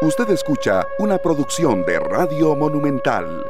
Usted escucha una producción de Radio Monumental.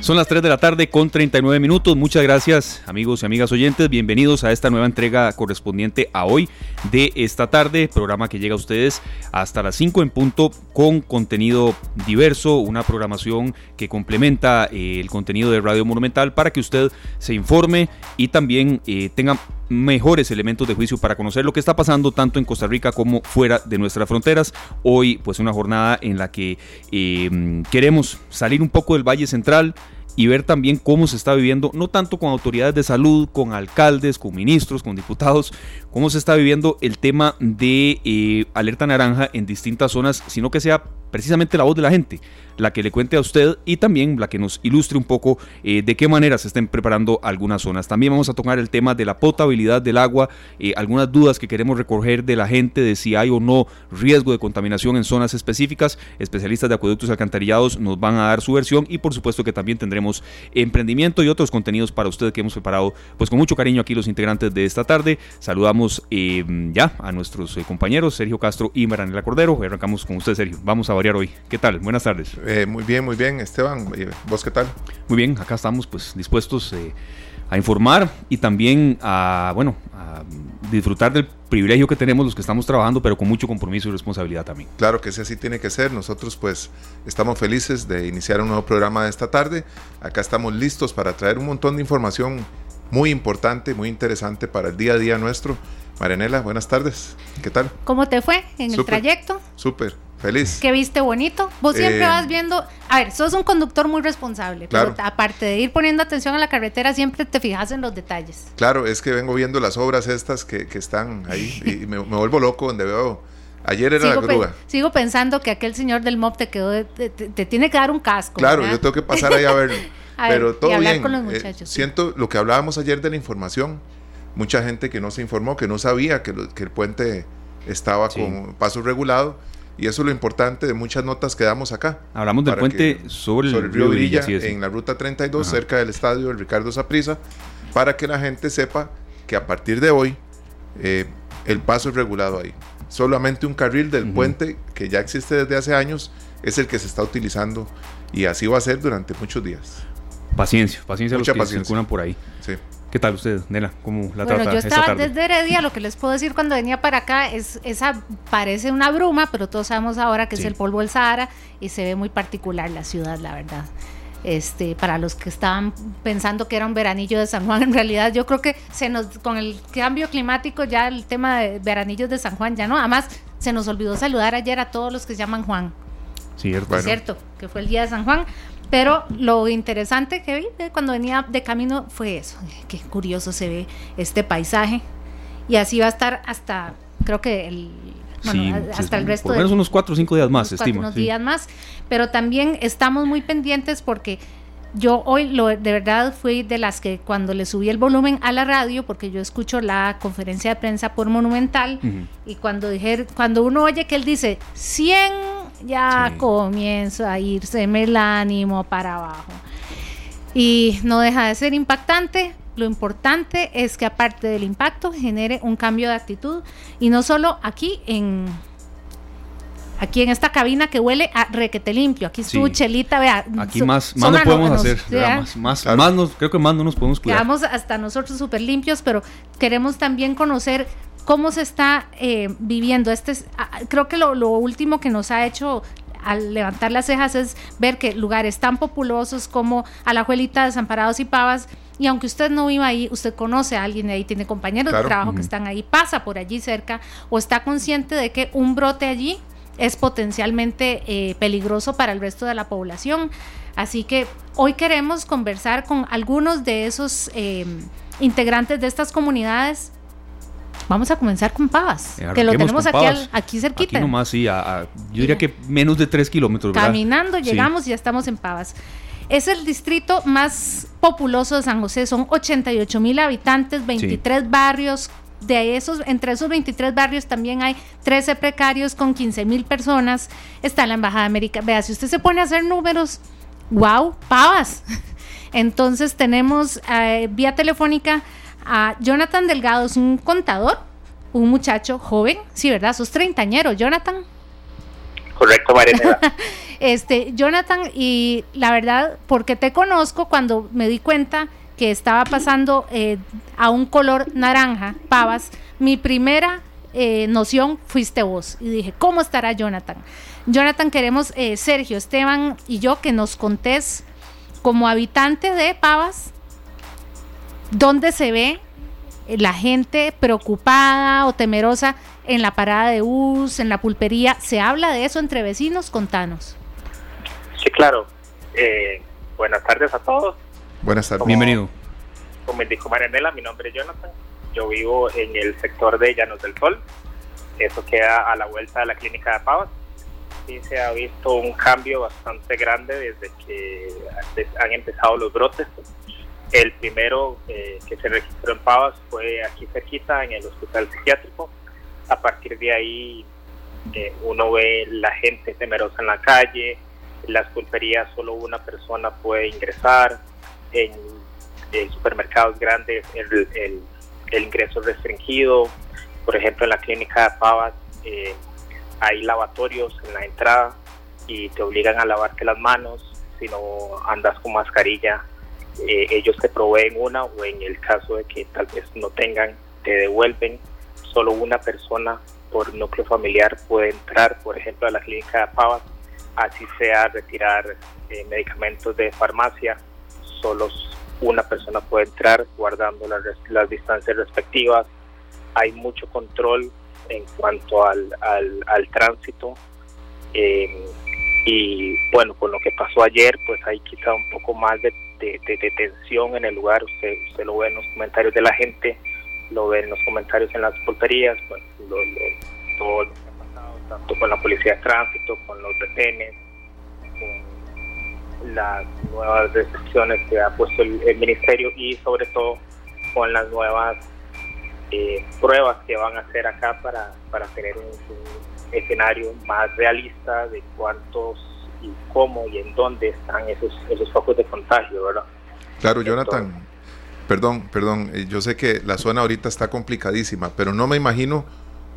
Son las 3 de la tarde con 39 minutos. Muchas gracias amigos y amigas oyentes. Bienvenidos a esta nueva entrega correspondiente a hoy de esta tarde. Programa que llega a ustedes hasta las 5 en punto con contenido diverso. Una programación que complementa eh, el contenido de Radio Monumental para que usted se informe y también eh, tenga mejores elementos de juicio para conocer lo que está pasando tanto en Costa Rica como fuera de nuestras fronteras. Hoy pues una jornada en la que eh, queremos salir un poco del Valle Central, y ver también cómo se está viviendo, no tanto con autoridades de salud, con alcaldes, con ministros, con diputados, cómo se está viviendo el tema de eh, alerta naranja en distintas zonas, sino que sea precisamente la voz de la gente la que le cuente a usted y también la que nos ilustre un poco eh, de qué manera se estén preparando algunas zonas. También vamos a tocar el tema de la potabilidad del agua, eh, algunas dudas que queremos recoger de la gente de si hay o no riesgo de contaminación en zonas específicas. Especialistas de acueductos alcantarillados nos van a dar su versión y por supuesto que también tendremos emprendimiento y otros contenidos para usted que hemos preparado pues con mucho cariño aquí los integrantes de esta tarde. Saludamos eh, ya a nuestros compañeros Sergio Castro y Maranela Cordero. Arrancamos con usted Sergio. Vamos a variar hoy. ¿Qué tal? Buenas tardes. Eh, muy bien, muy bien, Esteban. Eh, ¿Vos qué tal? Muy bien, acá estamos pues dispuestos eh, a informar y también a, bueno, a disfrutar del privilegio que tenemos los que estamos trabajando, pero con mucho compromiso y responsabilidad también. Claro que sí, así tiene que ser. Nosotros pues estamos felices de iniciar un nuevo programa de esta tarde. Acá estamos listos para traer un montón de información muy importante, muy interesante para el día a día nuestro. Marianela, buenas tardes. ¿Qué tal? ¿Cómo te fue en el trayecto? Súper. Feliz. Que viste bonito. Vos siempre eh, vas viendo. A ver, sos un conductor muy responsable. Pero aparte de ir poniendo atención a la carretera, siempre te fijas en los detalles. Claro, es que vengo viendo las obras estas que, están ahí y me, vuelvo loco donde veo. Ayer era la grúa. sigo pensando que aquel señor del MOP te quedó. Te, tiene que dar un casco. Claro, yo tengo que pasar ahí a verlo. pero todo bien. Con los eh, siento lo que hablábamos ayer de la información. Mucha gente que no se informó, que no sabía que, que el puente estaba con paso regulado y eso es lo importante de muchas notas que damos acá. Hablamos del puente sobre, el río Virilla, en la ruta 32, cerca del estadio del Ricardo Saprisa, para que la gente sepa que a partir de hoy eh, el paso es regulado ahí. Solamente un carril del puente que ya existe desde hace años es el que se está utilizando y así va a ser durante muchos días. Paciencia, paciencia Mucha los que paciencia. circulan por ahí. Sí. ¿Qué tal usted, Nela? ¿Cómo la bueno, trata yo estaba esta tarde? desde Heredia, lo que les puedo decir cuando venía para acá es esa parece una bruma, pero todos sabemos ahora que es el polvo del Sahara y se ve muy particular la ciudad, la verdad. Este, para los que estaban pensando que era un veranillo de San Juan, en realidad yo creo que se nos con el cambio climático ya el tema de veranillos de San Juan ya no, además se nos olvidó saludar ayer a todos los que se llaman Juan. Cierto. Es cierto, que fue el día de San Juan, pero lo interesante que vi cuando venía de camino fue eso. Qué curioso se ve este paisaje. Y así va a estar hasta, creo que el, bueno, hasta el resto por menos unos cuatro o cinco días más, estimo. Unos días más. Pero también estamos muy pendientes porque yo hoy lo, de verdad fui de las que cuando le subí el volumen a la radio, porque yo escucho la conferencia de prensa por Monumental, y cuando dije, cuando uno oye que él dice 100, ya comienza a irse el ánimo para abajo. Y no deja de ser impactante. Lo importante es que aparte del impacto genere un cambio de actitud y no solo aquí en aquí en esta cabina que huele a requete limpio. Aquí su chelita, vea. Aquí más, más no podemos hacer. más, más, nos, creo que más no nos podemos cuidar. Quedamos hasta nosotros súper limpios, pero queremos también conocer cómo se está eh, viviendo. Este creo que lo, lo último que nos ha hecho al levantar las cejas es ver que lugares tan populosos como Alajuelita, Desamparados y Pavas, y aunque usted no viva ahí, usted conoce a alguien de ahí, tiene compañeros de trabajo que están ahí, pasa por allí cerca o está consciente de que un brote allí es potencialmente eh, peligroso para el resto de la población. Así que hoy queremos conversar con algunos de esos eh, integrantes de estas comunidades. Vamos a comenzar con Pavas, eh, que lo tenemos aquí, aquí cerquita. Aquí nomás, sí, yo diría que menos de tres kilómetros. Caminando llegamos y ya estamos en Pavas. Es el distrito más populoso de San José, son 88 mil habitantes, 23 barrios, de esos, entre esos 23 barrios también hay 13 precarios con 15 mil personas. Está la Embajada Americana. Vea, si usted se pone a hacer números, wow, pavas. Entonces tenemos eh, vía telefónica a Jonathan Delgado, es un contador un muchacho joven, sí, ¿verdad? Sos treintañero, Jonathan. Correcto, Marianela. este, Jonathan, y la verdad, porque te conozco cuando me di cuenta que estaba pasando eh, a un color naranja, pavas, mi primera eh, noción fuiste vos. Y dije, ¿cómo estará Jonathan? Jonathan, queremos, eh, Sergio, Esteban y yo, que nos contés como habitante de Pavas, dónde se ve la gente preocupada o temerosa en la parada de bus, en la pulpería. ¿Se habla de eso entre vecinos? Contanos. Sí, claro. Eh, buenas tardes a todos. Buenas tardes. Bienvenido. Como indicó Marianela, mi nombre es Jonathan. Yo vivo en el sector de Llanos del Sol. Eso queda a la vuelta de la clínica de Pavas. Sí se ha visto un cambio bastante grande desde que han empezado los brotes. El primero eh, que se registró en Pavas fue aquí cerquita, en el hospital psiquiátrico. A partir de ahí eh, uno ve la gente temerosa en la calle, las pulperías solo una persona puede ingresar, en, supermercados grandes el, ingreso es restringido, por ejemplo en la clínica de Pavas eh, hay lavatorios en la entrada y te obligan a lavarte las manos, si no andas con mascarilla eh, ellos te proveen una o en el caso de que tal vez no tengan, te devuelven. Solo una persona por núcleo familiar puede entrar, por ejemplo, a la clínica de Pavas, así sea retirar eh, medicamentos de farmacia, solo una persona puede entrar guardando las, las distancias respectivas. Hay mucho control en cuanto al, al, tránsito. Eh, y bueno, con lo que pasó ayer, pues hay quizá un poco más de de, tensión en el lugar, usted, usted lo ve en los comentarios de la gente, lo ve en los comentarios en las pulperías, bueno, todo lo que ha pasado, tanto con la policía de tránsito, con los retenes, con las nuevas restricciones que ha puesto el, ministerio y sobre todo con las nuevas eh, pruebas que van a hacer acá para, para tener un, un escenario más realista de cuántos y cómo y en dónde están esos, esos focos de contagio, ¿verdad? Claro, Jonathan, perdón, perdón, eh, yo sé que la zona ahorita está complicadísima, pero no me imagino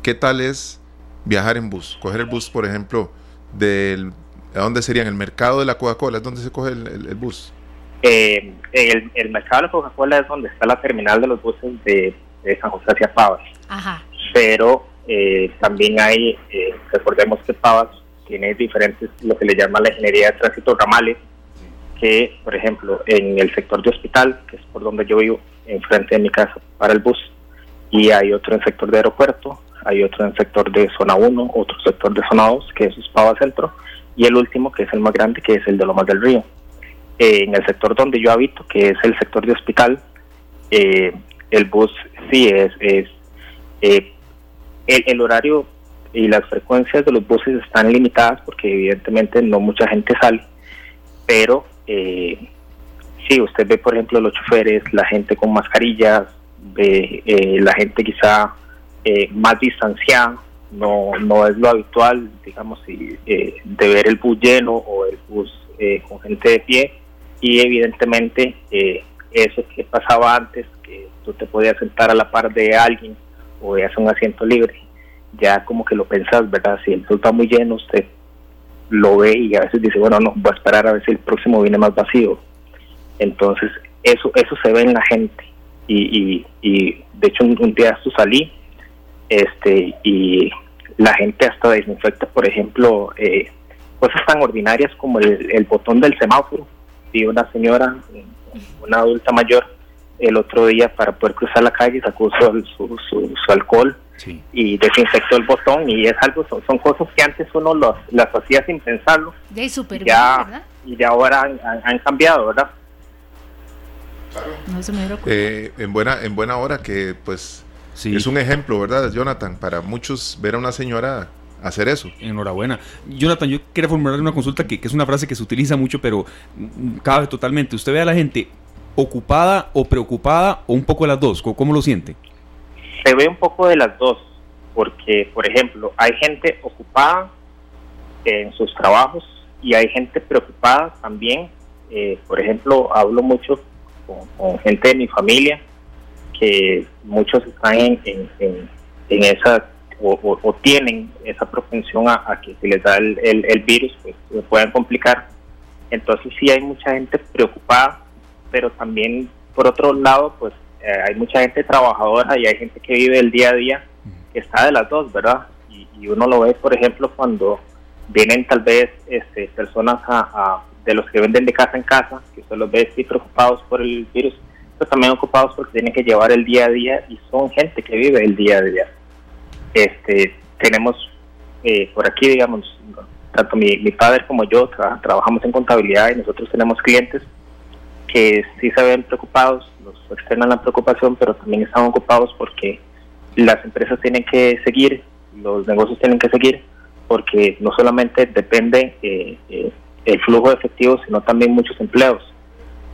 qué tal es viajar en bus, coger el bus, por ejemplo, del, ¿a dónde sería? ¿En el mercado de la Coca-Cola? ¿Es donde se coge el, bus? Eh, el, el, mercado de la Coca-Cola es donde está la terminal de los buses de, San José hacia Pavas. Ajá. Pero eh, también hay, recordemos que Pavas tiene diferentes, lo que le llama la ingeniería de tránsito ramales, que, por ejemplo, en el sector de hospital, que es por donde yo vivo, enfrente de mi casa, para el bus, y hay otro en el sector de aeropuerto, hay otro en el sector de zona 1, otro sector de zona 2, que es Pava Centro, y el último, que es el más grande, que es el de Lomas del Río. Eh, en el sector donde yo habito, que es el sector de hospital, eh, el bus sí es, es eh, el, el horario y las frecuencias de los buses están limitadas porque evidentemente no mucha gente sale, pero eh, sí, usted ve por ejemplo los choferes, la gente con mascarillas, ve eh, la gente quizá eh, más distanciada, no, no es lo habitual, digamos, eh, de ver el bus lleno o el bus con gente de pie y evidentemente eso que pasaba antes, que tú te podías sentar a la par de alguien o veías un asiento libre, ya como que lo pensás, ¿verdad? Si el sol está muy lleno, usted lo ve y a veces dice, bueno, no, voy a esperar a ver si el próximo viene más vacío. Entonces, eso eso se ve en la gente. Y, y, de hecho, un, día esto salí este y la gente hasta desinfecta, por ejemplo, eh, cosas tan ordinarias como el, el botón del semáforo. Y una señora, una adulta mayor, el otro día para poder cruzar la calle sacó su, su, su, alcohol y desinfectó el botón y es algo son, son cosas que antes uno los, las hacía sin pensarlo y ya y ya ahora han, cambiado verdad eh, en buena en buena hora que pues es un ejemplo verdad Jonathan para muchos ver a una señora hacer eso. Enhorabuena. Jonathan, yo quería formular una consulta que, que, es una frase que se utiliza mucho, pero cabe totalmente. Usted ve a la gente ocupada o preocupada o un poco de las dos? ¿Cómo lo siente? Se ve un poco de las dos, porque, por ejemplo, hay gente ocupada en sus trabajos y hay gente preocupada también. Eh, por ejemplo, hablo mucho con, gente de mi familia, que muchos están en, esa o, tienen esa propensión a, que si les da el, el, virus, pues se puedan complicar. Entonces sí hay mucha gente preocupada, pero también por otro lado, pues hay mucha gente trabajadora y hay gente que vive el día a día que está de las dos, ¿verdad? Y, uno lo ve, por ejemplo, cuando vienen tal vez este, personas a, de los que venden de casa en casa, que solo los ve sí preocupados por el virus, pero también ocupados porque tienen que llevar el día a día y son gente que vive el día a día. Este, tenemos eh, por aquí, digamos, tanto mi, mi padre como yo trabajamos en contabilidad y nosotros tenemos clientes que sí se ven preocupados, nos externan la preocupación, pero también están ocupados porque las empresas tienen que seguir, los negocios tienen que seguir, porque no solamente depende eh, eh, el flujo de efectivo, sino también muchos empleos.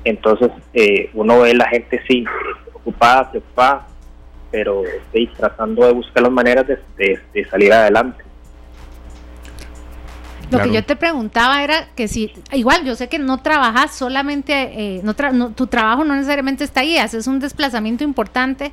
Entonces, eh, uno ve la gente sí, ocupada, preocupada, pero tratando de buscar las maneras de salir adelante. Lo que yo te preguntaba era que si, igual yo sé que no trabajas solamente, eh, no, tu trabajo no necesariamente está ahí, haces un desplazamiento importante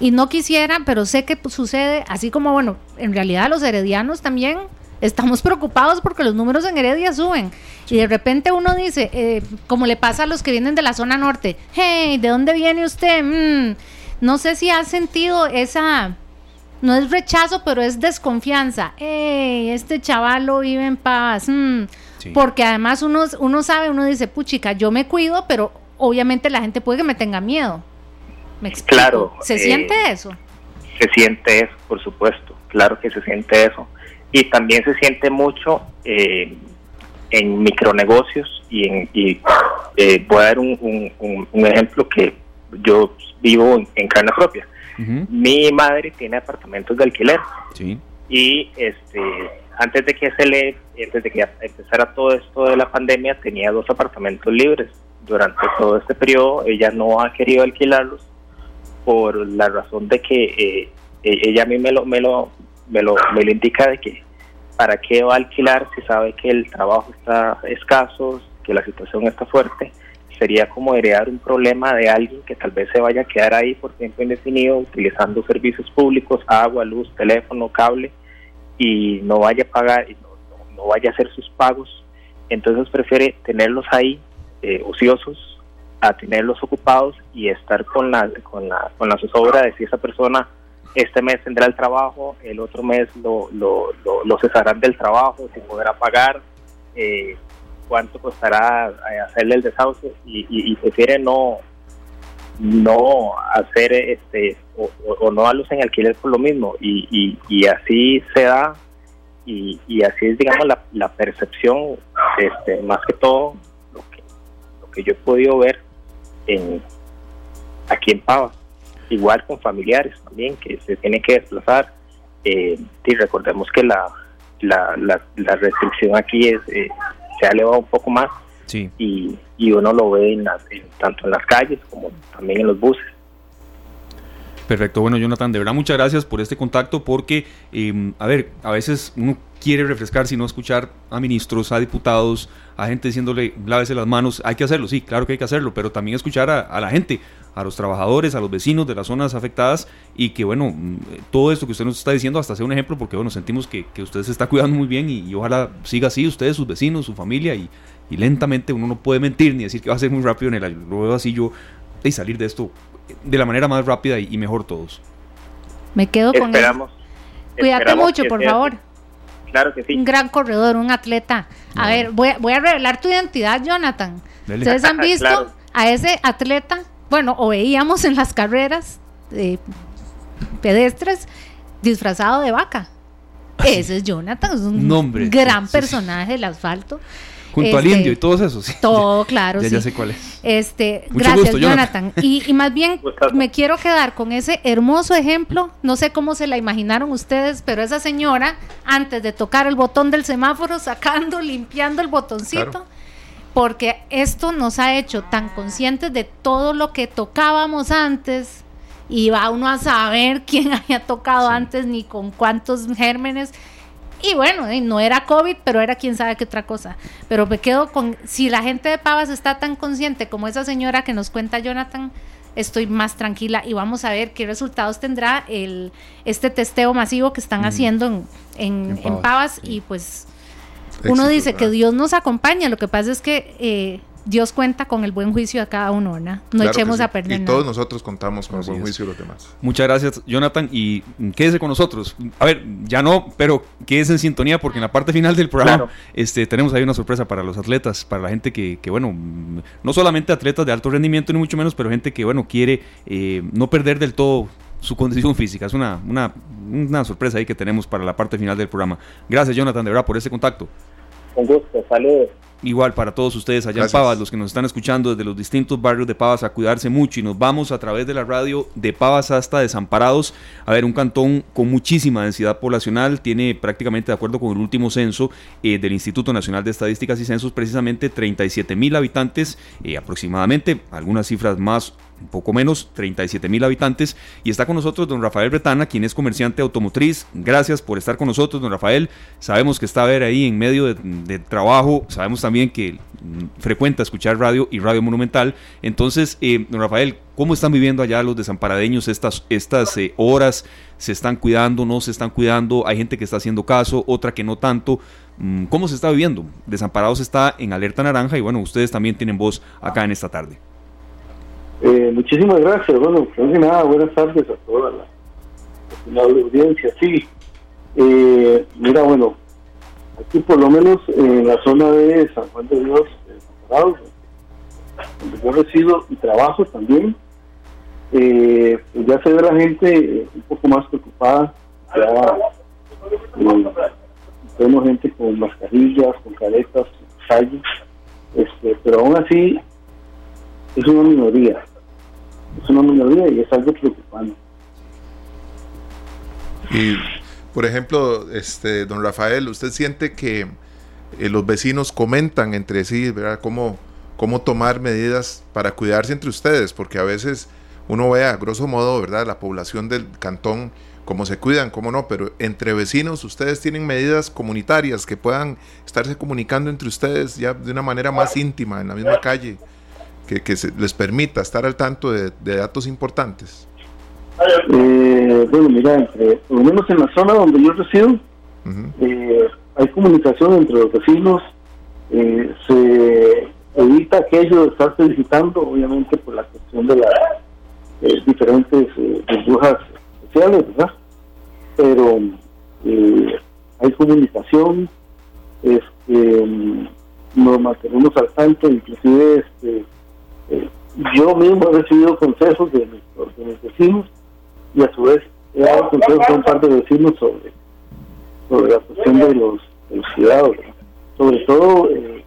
y no quisiera, pero sé que sucede, así como, bueno, en realidad los heredianos también estamos preocupados porque los números en Heredia suben y de repente uno dice, eh, como le pasa a los que vienen de la zona norte, hey, ¿de dónde viene usted? Mm, no sé si has sentido esa no es rechazo, pero es desconfianza. Ey, este chavalo vive en paz. Mm. Porque además uno, uno sabe, uno dice, puchica, yo me cuido, pero obviamente la gente puede que me tenga miedo. ¿Me explico? Claro. ¿Se eh, siente eso? Se siente eso, por supuesto. Claro que se siente eso. Y también se siente mucho eh, en micronegocios y, en, y eh, voy a dar un, un, ejemplo que yo vivo en carne propia mi madre tiene apartamentos de alquiler. Y este antes de que se le antes de que empezara todo esto de la pandemia tenía dos apartamentos libres. Durante todo este periodo ella no ha querido alquilarlos por la razón de que eh, e-, ella a mí me lo me lo me lo me lo indica de que para qué va a alquilar si sabe que el trabajo está escaso, que la situación está fuerte sería como heredar un problema de alguien que tal vez se vaya a quedar ahí por tiempo indefinido utilizando servicios públicos, agua, luz, teléfono, cable y no vaya a pagar, y no, vaya a hacer sus pagos. Entonces prefiere tenerlos ahí eh, ociosos a tenerlos ocupados y estar con la, con la, con la zozobra de si esa persona este mes tendrá el trabajo, el otro mes lo, lo, lo, cesarán del trabajo, sin podrá pagar. Eh, cuánto costará eh, hacerle el desahucio y, prefiere no no hacer este o, no darlos en alquiler por lo mismo. Y, y, así se da y, así es digamos la, la, percepción este más que todo lo que lo que yo he podido ver en aquí en Pava. Igual con familiares también que se tienen que desplazar. Eh, y recordemos que la la, la, restricción aquí es eh, se ha elevado un poco más y, y, uno lo ve en tanto en las calles como también en los buses. Perfecto, bueno Jonathan, de verdad muchas gracias por este contacto porque, em, a ver, a veces uno quiere refrescar, si no escuchar a ministros, a diputados, a gente diciéndole lávese las manos, hay que hacerlo, sí, claro que hay que hacerlo, pero también escuchar a, la gente, a los trabajadores, a los vecinos de las zonas afectadas y que bueno, mm, todo esto que usted nos está diciendo hasta sea un ejemplo porque bueno, sentimos que, que usted se está cuidando muy bien y, ojalá siga así, ustedes, sus vecinos, su familia y, lentamente uno no puede mentir ni decir que va a ser muy rápido en el veo así yo y salir de esto de la manera más rápida y, mejor todos. Me quedo con Esperamos. Cuídate mucho, por favor. Claro que sí. Un gran corredor, un atleta. A ver, voy, voy, a revelar tu identidad, Jonathan. Ustedes han visto a ese atleta, bueno, o veíamos en las carreras de pedestres disfrazado de vaca. Ese es Jonathan, es un gran personaje del asfalto. Junto al este, indio y todos esos. Todo, claro. ya, sé cuál es. Este, gracias, Jonathan. Y, más bien me quiero quedar con ese hermoso ejemplo. No sé cómo se la imaginaron ustedes, pero esa señora, antes de tocar el botón del semáforo, sacando, limpiando el botoncito. Porque esto nos ha hecho tan conscientes de todo lo que tocábamos antes, y va uno a saber quién haya tocado antes ni con cuántos gérmenes y bueno, no era COVID, pero era quién sabe qué otra cosa. Pero me quedo con, si la gente de Pavas está tan consciente como esa señora que nos cuenta Jonathan, estoy más tranquila y vamos a ver qué resultados tendrá el, este testeo masivo que están haciendo en, en, Pavas, y pues uno dice que Dios nos acompaña, lo que pasa es que eh, Dios cuenta con el buen juicio de cada uno, ¿verdad? No echemos a perder. Y todos nosotros contamos con el buen juicio de los demás. Muchas gracias, Jonathan, y quédese con nosotros. A ver, ya no, pero quédese en sintonía porque en la parte final del programa este, tenemos ahí una sorpresa para los atletas, para la gente que, que, bueno, no solamente atletas de alto rendimiento ni mucho menos, pero gente que, bueno, quiere eh, no perder del todo su condición física. Es una, una, una sorpresa ahí que tenemos para la parte final del programa. Gracias, Jonathan, de verdad, por ese contacto. Un gusto, saludos. Igual para todos ustedes allá en Pavas, los que nos están escuchando desde los distintos barrios de Pavas, a cuidarse mucho y nos vamos a través de la radio de Pavas hasta Desamparados. A ver, un cantón con muchísima densidad poblacional, tiene prácticamente, de acuerdo con el último censo eh, del Instituto Nacional de Estadísticas y Censos, precisamente 37 mil habitantes eh, aproximadamente, algunas cifras más poco menos, 37 mil habitantes. Y está con nosotros don Rafael Bretana, quien es comerciante automotriz. Gracias por estar con nosotros, don Rafael. Sabemos que está a ver ahí en medio de, trabajo. Sabemos también que mm, frecuenta escuchar radio y radio monumental. Entonces, eh, don Rafael, ¿cómo están viviendo allá los desamparadeños estas, estas eh, horas? ¿Se están cuidando? ¿No se están cuidando? Hay gente que está haciendo caso, otra que no tanto. Mm, ¿Cómo se está viviendo? Desamparados está en alerta naranja y bueno, ustedes también tienen voz acá en esta tarde. Eh, muchísimas gracias. Bueno, pues nada, buenas tardes a toda la, audiencia. Sí, eh, mira, bueno, aquí por lo menos en la zona de San Juan de Dios, donde yo resido y trabajo también, eh, pues ya se ve la gente un poco más preocupada. Ya vemos gente con mascarillas, con caretas, calles, este, pero aún así es una minoría. Es una minoría y es algo preocupante. Y, por ejemplo, este, don Rafael, ¿usted siente que eh, los vecinos comentan entre sí, ¿verdad? Cómo, cómo tomar medidas para cuidarse entre ustedes, porque a veces uno ve a grosso modo, ¿verdad? La población del cantón, cómo se cuidan, cómo no, pero entre vecinos ustedes tienen medidas comunitarias que puedan estarse comunicando entre ustedes ya de una manera más íntima, en la misma calle que, les permita estar al tanto de, datos importantes? Eh, bueno, mira, entre, por lo menos en la zona donde yo resido, eh, hay comunicación entre los vecinos, eh, se evita aquello de estarse visitando, obviamente por la cuestión de las diferentes burbujas sociales, ¿verdad? Pero hay comunicación, este, nos mantenemos al tanto, inclusive este, yo mismo he recibido consejos de mis, vecinos y a su vez he dado consejos a un par de vecinos sobre, sobre la cuestión de los, cuidados, sobre todo eh,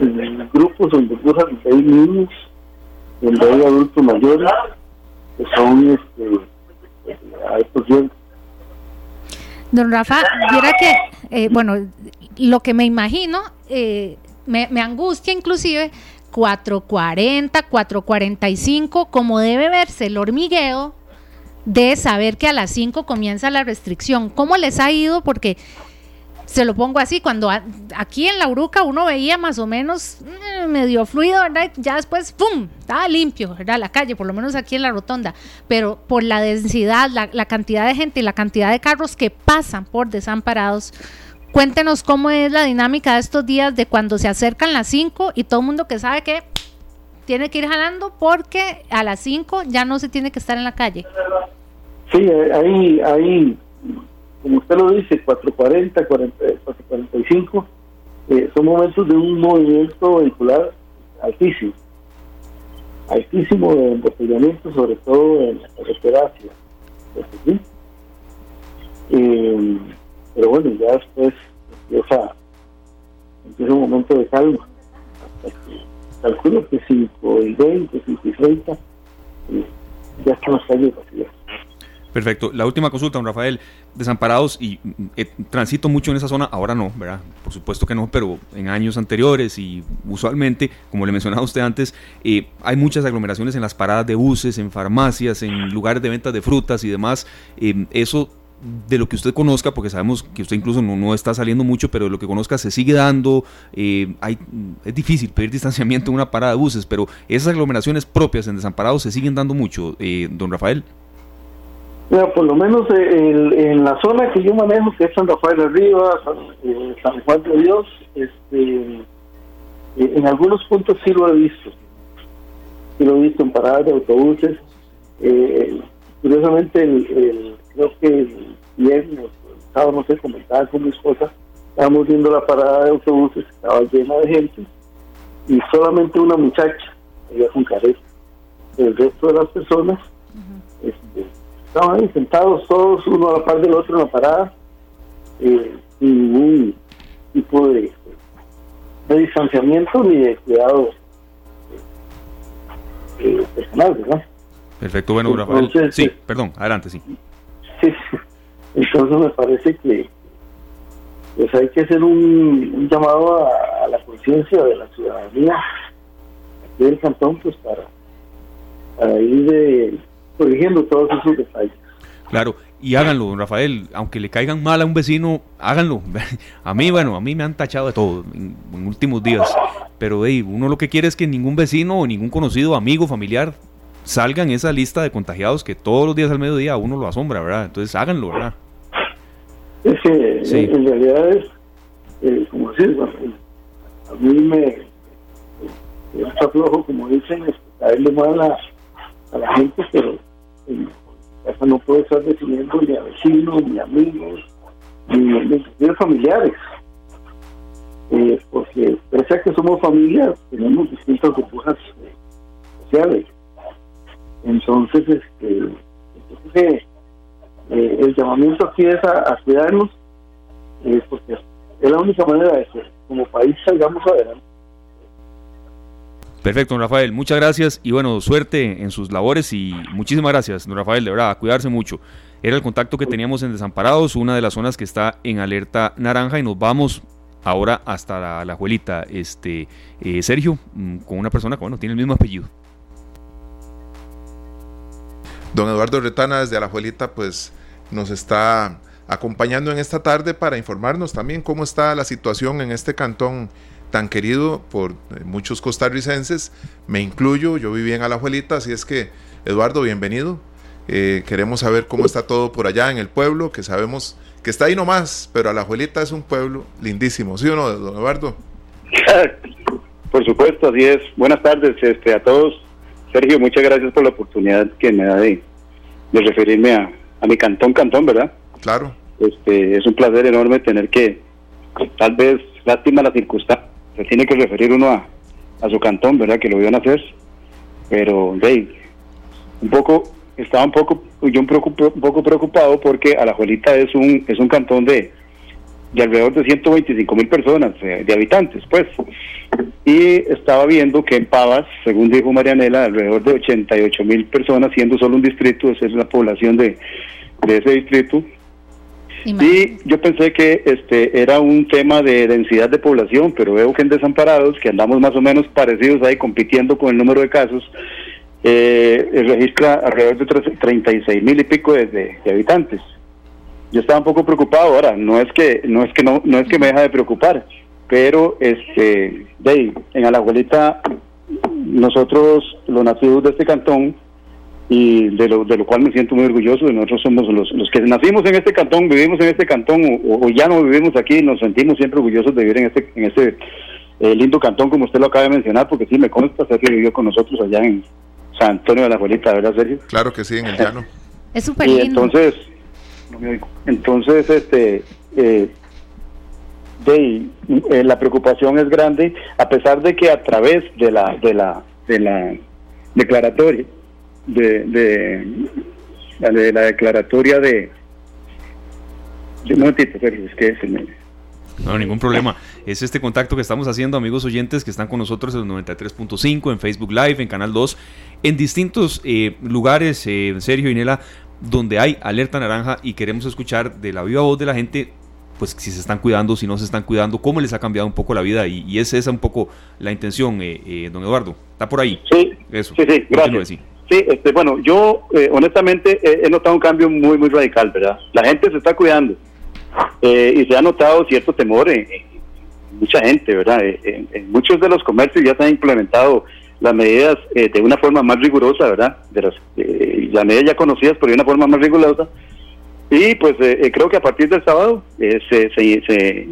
en, grupos donde hay niños, donde hay adultos mayores, que son este, a estos Don Rafa, que, eh, bueno, lo que me imagino, eh, me, me angustia inclusive 440, 445, como debe verse el hormigueo de saber que a las 5 comienza la restricción. ¿Cómo les ha ido? Porque se lo pongo así, cuando aquí en la Uruca uno veía más o menos eh, medio fluido. Ya después, ¡pum!, estaba limpio, ¿verdad? La calle, por lo menos aquí en la rotonda. Pero por la densidad, la, la cantidad de gente y la cantidad de carros que pasan por desamparados, Cuéntenos cómo es la dinámica de estos días de cuando se acercan las 5 y todo el mundo que sabe que tiene que ir jalando porque a las 5 ya no se tiene que estar en la calle. Sí, ahí, ahí como usted lo dice, 440, 445, eh, son momentos de un movimiento vehicular altísimo. Altísimo de embotellamiento, sobre todo en la carretera hacia. Eh, pero bueno, ya después empieza, empieza un momento de calma. calculo que 5 y 20, 5 y 30, eh, ya calles vacías. Perfecto. La última consulta, don Rafael. Desamparados y eh, transito mucho en esa zona, ahora no, ¿verdad? Por supuesto que no, pero en años anteriores y usualmente, como le mencionaba usted antes, eh, hay muchas aglomeraciones en las paradas de buses, en farmacias, en lugares de ventas de frutas y demás. eso de lo que usted conozca, porque sabemos que usted incluso no, está saliendo mucho, pero de lo que conozca se sigue dando, eh, hay, es difícil pedir distanciamiento en una parada de buses, pero esas aglomeraciones propias en desamparados se siguen dando mucho, eh, don Rafael. por lo menos eh, en la zona que yo manejo, que es San Rafael Arriba, San, San Juan de Dios, este, en algunos puntos sí lo he visto. Sí lo he visto en paradas de autobuses. curiosamente, el creo que sábado, no sé, comentaba con mi esposa, estábamos viendo la parada de autobuses, estaba llena de gente, y solamente una muchacha iba con careta. El resto de las personas este, estaban ahí sentados todos, uno a la par del otro en la parada, eh, sin ningún tipo de, de distanciamiento ni de cuidado eh, personal, ¿verdad? Perfecto, bueno, Rafael. Sí, perdón, adelante, sí. Sí, entonces me parece que pues hay que hacer un, llamado a, la conciencia de la ciudadanía aquí del cantón pues para, ir de, corrigiendo todos esos detalles. Claro, y háganlo, don Rafael, aunque le caigan mal a un vecino, háganlo. A mí, bueno, a mí me han tachado de todo en, últimos días, pero hey, uno lo que quiere es que ningún vecino o ningún conocido, amigo, familiar salga en esa lista de contagiados que todos los días al mediodía uno lo asombra, ¿verdad? Entonces háganlo, ¿verdad? En realidad es, eh, como decís, a mí me está flojo, como dicen, caerle mal a, a la gente, pero casa no puede estar definiendo ni a vecinos, ni amigos, ni, ni familiares. Eh, porque pese a que somos familias, tenemos distintas burbujas eh, sociales entonces, este, eh, el llamamiento aquí es a, cuidarnos, eh, porque es la única manera de que como país salgamos adelante. Perfecto, don Rafael, muchas gracias y bueno, suerte en sus labores y muchísimas gracias, don Rafael, de verdad, a cuidarse mucho. Era el contacto que teníamos en Desamparados, una de las zonas que está en alerta naranja y nos vamos ahora hasta la, la Juelita, este, eh, Sergio, mm, con una persona que bueno, tiene el mismo apellido. Don Eduardo Retana desde Alajuelita pues nos está acompañando en esta tarde para informarnos también cómo está la situación en este cantón tan querido por eh, muchos costarricenses. Me incluyo, yo viví en Alajuelita, así es que Eduardo, bienvenido. Eh, queremos saber cómo está todo por allá en el pueblo, que sabemos que está ahí nomás, pero Alajuelita es un pueblo lindísimo, ¿sí o no, don Eduardo? Por supuesto, así es. Buenas tardes este, a todos. Sergio, muchas gracias por la oportunidad que me da de, referirme a, mi cantón, cantón, ¿verdad? Claro. Este, es un placer enorme tener que, tal vez, lástima la circunstancia, se tiene que referir uno a, su cantón, ¿verdad? Que lo vio nacer, pero, hey, un poco, estaba un poco, yo un, poco preocupado porque Alajuelita es un, es un cantón de, de alrededor de 125 mil personas, eh, de habitantes, pues. Y estaba viendo que en Pavas, según dijo Marianela, alrededor de 88 mil personas, siendo solo un distrito, esa es la población de, de ese distrito. Y yo pensé que este era un tema de densidad de población, pero veo que en Desamparados, que andamos más o menos parecidos ahí compitiendo con el número de casos, eh, registra alrededor de 36 mil y pico de habitantes. Yo estaba un poco preocupado. Ahora, no es que no es que no, no es que me deja de preocupar, pero este de en Alajuelita nosotros los nacidos de este cantón y de lo, de lo cual me siento muy orgulloso, nosotros somos los, los que nacimos en este cantón, vivimos en este cantón o, ya no vivimos aquí, nos sentimos siempre orgullosos de vivir en este en este eh, lindo cantón como usted lo acaba de mencionar, porque sí me consta que vivió con nosotros allá en San Antonio de la Abuelita, ¿verdad, Sergio? Claro que sí, en el llano. Es súper lindo. entonces, entonces, este, eh, de, eh, la preocupación es grande, a pesar de que a través de la, de la, de la declaratoria, de, de, la declaratoria de, un momentito, es que se me, no, ningún problema. Es este contacto que estamos haciendo, amigos oyentes que están con nosotros en el 93.5, en Facebook Live, en Canal 2, en distintos eh, lugares, eh, Sergio y Nela, donde hay alerta naranja y queremos escuchar de la viva voz de la gente pues si se están cuidando, si no se están cuidando, cómo les ha cambiado un poco la vida y, y esa es un poco la intención, eh, eh, don Eduardo. ¿Está por ahí? Sí, eso. Sí, sí, gracias. Sí, este, bueno, yo eh, honestamente he, notado un cambio muy, muy radical, ¿verdad? La gente se está cuidando eh, y se ha notado cierto temor en, mucha gente, ¿verdad? En, muchos de los comercios ya se han implementado las medidas de una forma más rigurosa, ¿verdad? De las, las medidas ya conocidas, pero de una forma más rigurosa. Y pues creo que a partir del sábado se, se,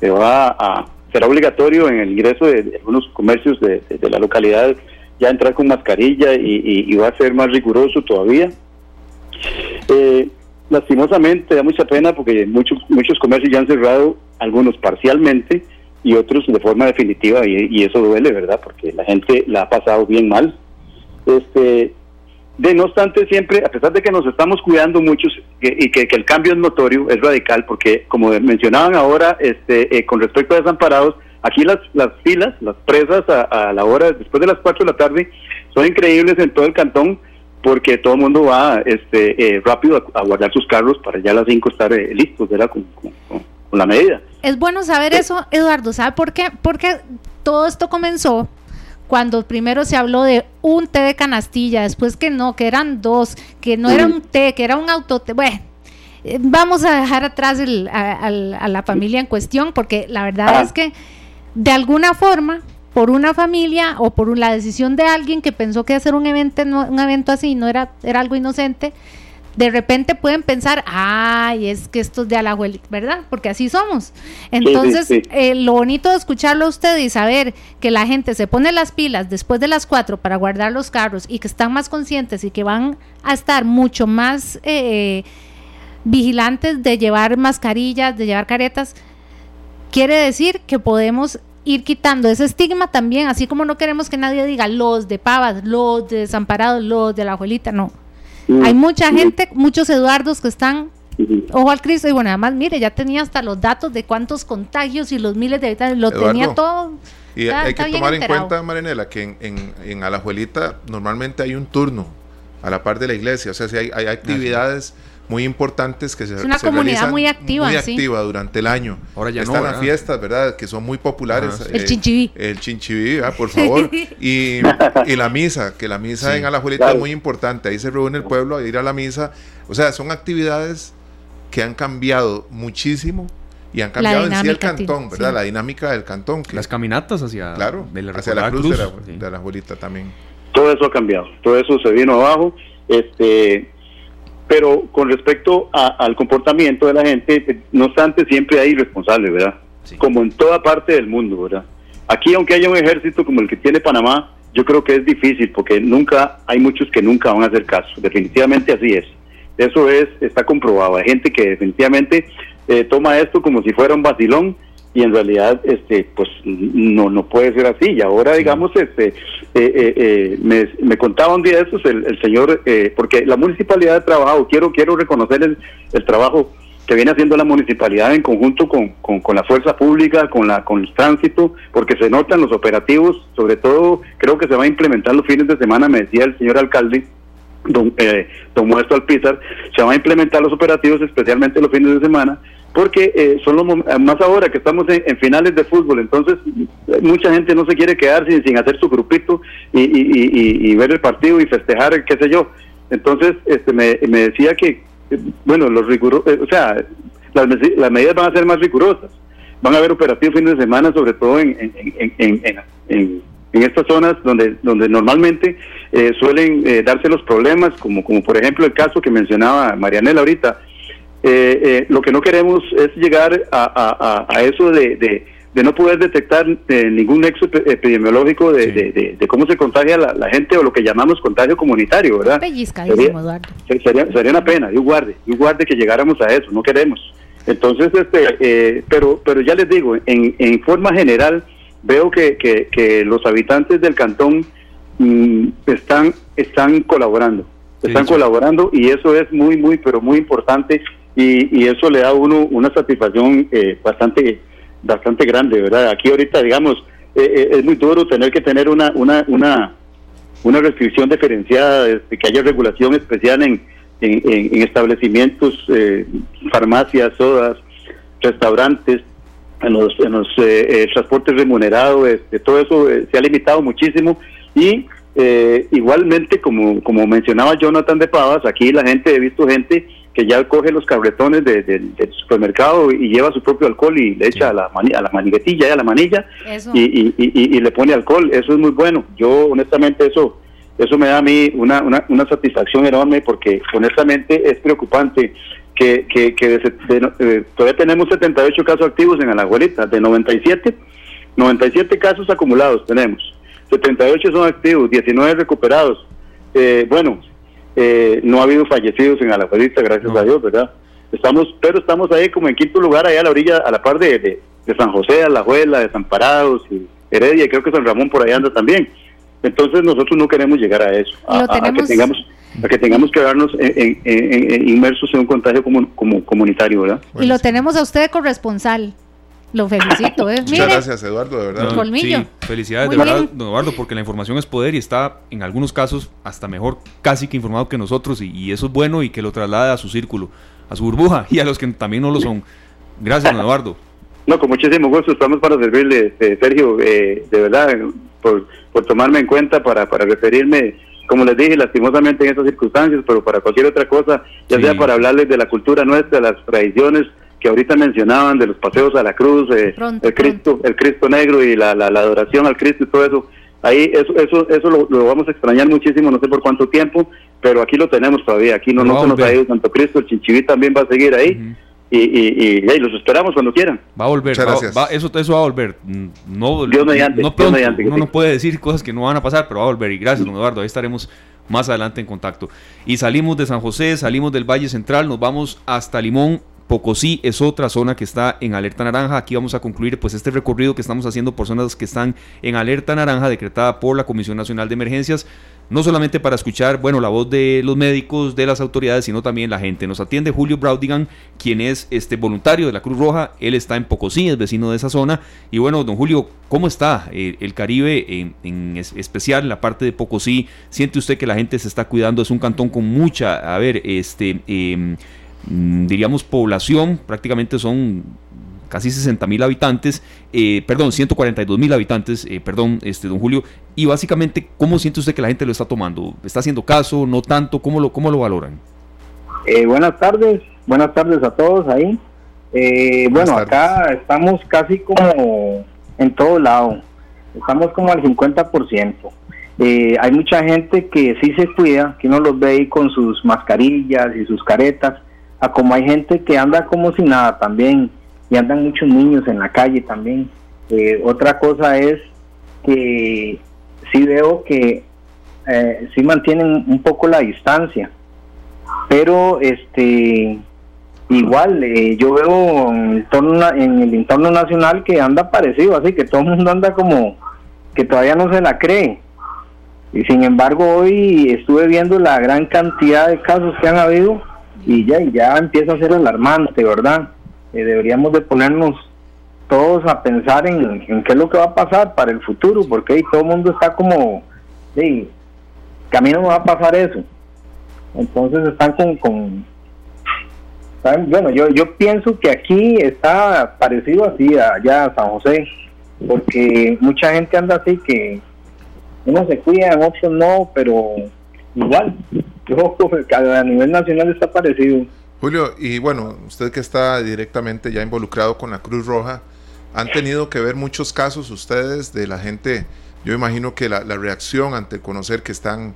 se, va a, será obligatorio en el ingreso de, algunos comercios de, de la localidad ya entrar con mascarilla y, va a ser más riguroso todavía. Eh, lastimosamente da mucha pena porque muchos muchos comercios ya han cerrado, algunos parcialmente y otros de forma definitiva y, eso duele, ¿verdad? Porque la gente la ha pasado bien mal. Este, de no obstante siempre, a pesar de que nos estamos cuidando muchos y que, el cambio es notorio, es radical, porque como mencionaban ahora, este, eh, con respecto a desamparados, Aquí las, las filas, las presas a, la hora, después de las 4 de la tarde, son increíbles en todo el cantón porque todo el mundo va este, eh, rápido a, guardar sus carros para ya a las 5 estar eh, listos, ¿verdad? Con, la medida. Es bueno saber eso, Eduardo, ¿sabe por qué? Porque todo esto comenzó cuando primero se habló de un té de canastilla, después que no, que eran dos, que no era un té, que era un autoté. Bueno, eh, vamos a dejar atrás a, la familia en cuestión porque la verdad es que de alguna forma, por una familia o por la decisión de alguien que pensó que hacer un evento, un evento así no era, era algo inocente, de repente pueden pensar, ay, es que esto es de Alajuelita, ¿verdad? Porque así somos. Entonces, eh, lo bonito de escucharlo a usted y saber que la gente se pone las pilas después de las cuatro para guardar los carros y que están más conscientes y que van a estar mucho más eh, vigilantes de llevar mascarillas, de llevar caretas, quiere decir que podemos ir quitando ese estigma también, así como no queremos que nadie diga los de Pavas, los de Desamparados, los de la abuelita, no. Mm. Hay mucha gente, muchos Eduardos que están, ojo al Cristo, y bueno, además, mire, ya tenía hasta los datos de cuántos contagios y los miles de habitantes, lo tenía todo. Y hay que tomar en cuenta, Marinela, que en, en, en Alajuelita normalmente hay un turno a la par de la iglesia, o sea, si hay, hay actividades muy importantes que se Es una comunidad muy activa, muy activa durante el año. Ahora ya Están las fiestas, ¿verdad? Que son muy populares. el chinchiví. El chinchiví, por favor. y, y, la misa, que la misa en Alajuelita es muy importante. Ahí se reúne el pueblo a ir a la misa. O sea, son actividades que han cambiado muchísimo y han cambiado en sí el cantón, ¿verdad? La dinámica del cantón. Las caminatas hacia, claro, hacia la cruz, de, la, de también. Todo eso ha cambiado, todo eso se vino abajo. Este, pero con respecto al comportamiento de la gente, no obstante, siempre hay responsables, ¿verdad? Como en toda parte del mundo, ¿verdad? Aquí, aunque haya un ejército como el que tiene Panamá, yo creo que es difícil porque nunca hay muchos que nunca van a hacer caso. Definitivamente así es. Eso es está comprobado. Hay gente que definitivamente eh, toma esto como si fuera un vacilón y en realidad este pues no no puede ser así. Y ahora digamos este eh, eh, eh, me, me, contaba un día eso el, el señor porque la municipalidad ha trabajado quiero quiero reconocer el, el, trabajo que viene haciendo la municipalidad en conjunto con, con, la fuerza pública con la con el tránsito porque se notan los operativos sobre todo creo que se va a implementar los fines de semana me decía el señor alcalde don, eh, don Muestro Alpizar, se van a implementar los operativos especialmente los fines de semana porque eh, son los más ahora que estamos en, finales de fútbol, entonces mucha gente no se quiere quedar sin, sin hacer su grupito y, ver el partido y festejar, qué sé yo. Entonces este, me, decía que, bueno, los rigurosos, eh, o sea, las, las, medidas van a ser más rigurosas. Van a haber operativos fines de semana, sobre todo en, en, estas zonas donde, donde normalmente eh, suelen darse los problemas, como, como por ejemplo el caso que mencionaba Marianela ahorita, eh, eh, lo que no queremos es llegar a, eso de, no poder detectar eh, ningún nexo epidemiológico de, cómo se contagia la, gente o lo que llamamos contagio comunitario, ¿verdad? sería, sería, una pena, yo guarde, yo guarde que llegáramos a eso, no queremos. Entonces, este, pero, pero ya les digo, en, en forma general, veo que, que, los habitantes del cantón mm, están, están colaborando, están colaborando y eso es muy, muy, pero muy importante y, eso le da a uno una satisfacción eh, bastante bastante grande, ¿verdad? Aquí ahorita, digamos, eh, eh, es muy duro tener que tener una una una, una restricción diferenciada, de que haya regulación especial en, en, establecimientos, farmacias, sodas, restaurantes, en los, en los transportes remunerados, este, todo eso se ha limitado muchísimo y eh, igualmente, como, como mencionaba Jonathan de Pavas, aquí la gente, he visto gente que ya coge los cabretones del supermercado y lleva su propio alcohol y le echa a, la a la maniguetilla y a la manilla y, y, le pone alcohol. Eso es muy bueno. Yo, honestamente, eso eso me da a mí una, una, una satisfacción enorme porque, honestamente, es preocupante que, que, que eh, todavía tenemos 78 casos activos en Alajuelita, de 97, 97 casos acumulados tenemos. 78 son activos, 19 recuperados. Eh, bueno, eh, no ha habido fallecidos en Alajuelita, gracias a Dios, ¿verdad? Estamos, pero estamos ahí como en quinto lugar, allá a la orilla, a la par de, de, San José, Alajuela, Desamparados y Heredia, y creo que San Ramón por ahí anda también. Entonces nosotros no queremos llegar a eso, a, que tengamos a que tengamos que darnos inmersos en un contagio como, como comunitario, ¿verdad? Y lo tenemos a usted corresponsal. Lo felicito, ¿eh? Muchas gracias, Eduardo, de verdad. sí, felicidades, de verdad, don Eduardo, porque la información es poder y está en algunos casos hasta mejor, casi que informado que nosotros, y, eso es bueno y que lo traslade a su círculo, a su burbuja y a los que también no lo son. Gracias, don Eduardo. No, con muchísimo gusto, estamos para servirle, eh, Sergio, eh, de verdad, por, por tomarme en cuenta para, para referirme como les dije, lastimosamente en estas circunstancias, pero para cualquier otra cosa, ya sea para hablarles de la cultura nuestra, las tradiciones, que ahorita mencionaban de los paseos a la cruz, eh, el Cristo, el Cristo negro y la, la, adoración al Cristo y todo eso. Ahí eso eso eso lo, vamos a extrañar muchísimo, no sé por cuánto tiempo, pero aquí lo tenemos todavía. Aquí no, no se nos ha ido Santo Cristo, el Chinchiví también va a seguir ahí. Y, y, y, los esperamos cuando quieran. Va a volver, va, eso, eso va a volver. No, Dios mediante, no, uno no puede decir cosas que no van a pasar, pero va a volver. Y gracias, don Eduardo, ahí estaremos más adelante en contacto. Y salimos de San José, salimos del Valle Central, nos vamos hasta Limón, Pocosí es otra zona que está en alerta naranja. Aquí vamos a concluir pues este recorrido que estamos haciendo por zonas que están en alerta naranja decretada por la Comisión Nacional de Emergencias, no solamente para escuchar, bueno, la voz de los médicos, de las autoridades, sino también la gente. Nos atiende Julio Braudigan, quien es este voluntario de la Cruz Roja. Él está en Pocosí, es vecino de esa zona. Y bueno, don Julio, ¿cómo está eh, el Caribe en, especial la parte de Pocosí? ¿Siente usted que la gente se está cuidando? Es un cantón con mucha, a ver, este... Em, Mm, diríamos, población, prácticamente son casi 60 mil habitantes, eh, perdón, 142 mil habitantes, eh, perdón, este, don Julio, y básicamente, ¿cómo siente usted que la gente lo está tomando? ¿Está haciendo caso? ¿No tanto? ¿Cómo lo, cómo lo valoran? Eh, buenas tardes, buenas tardes a todos ahí. bueno, acá estamos casi como en todo lado, estamos como al 50%. hay mucha gente que sí se cuida, que uno los ve ahí con sus mascarillas y sus caretas, a como hay gente que anda como si nada también, y andan muchos niños en la calle también. Eh, otra cosa es que sí veo que eh, sí mantienen un poco la distancia, pero este igual eh, yo veo en el, entorno, en el entorno nacional que anda parecido, así que todo el mundo anda como que todavía no se la cree. Y sin embargo hoy estuve viendo la gran cantidad de casos que han habido y ya, ya empieza a ser alarmante, ¿verdad? Eh, deberíamos de ponernos todos a pensar en, qué es lo que va a pasar para el futuro, porque ahí todo el mundo está como, sí, que a mí no me va a pasar eso. Entonces están con, con bueno, yo, yo pienso que aquí está parecido así allá a San José, porque mucha gente anda así que uno se cuida, otros no, pero igual, yo a nivel nacional está parecido. Julio, y bueno, usted que está directamente ya involucrado con la Cruz Roja, ¿han tenido que ver muchos casos ustedes de la gente? Yo imagino que la, reacción ante conocer que están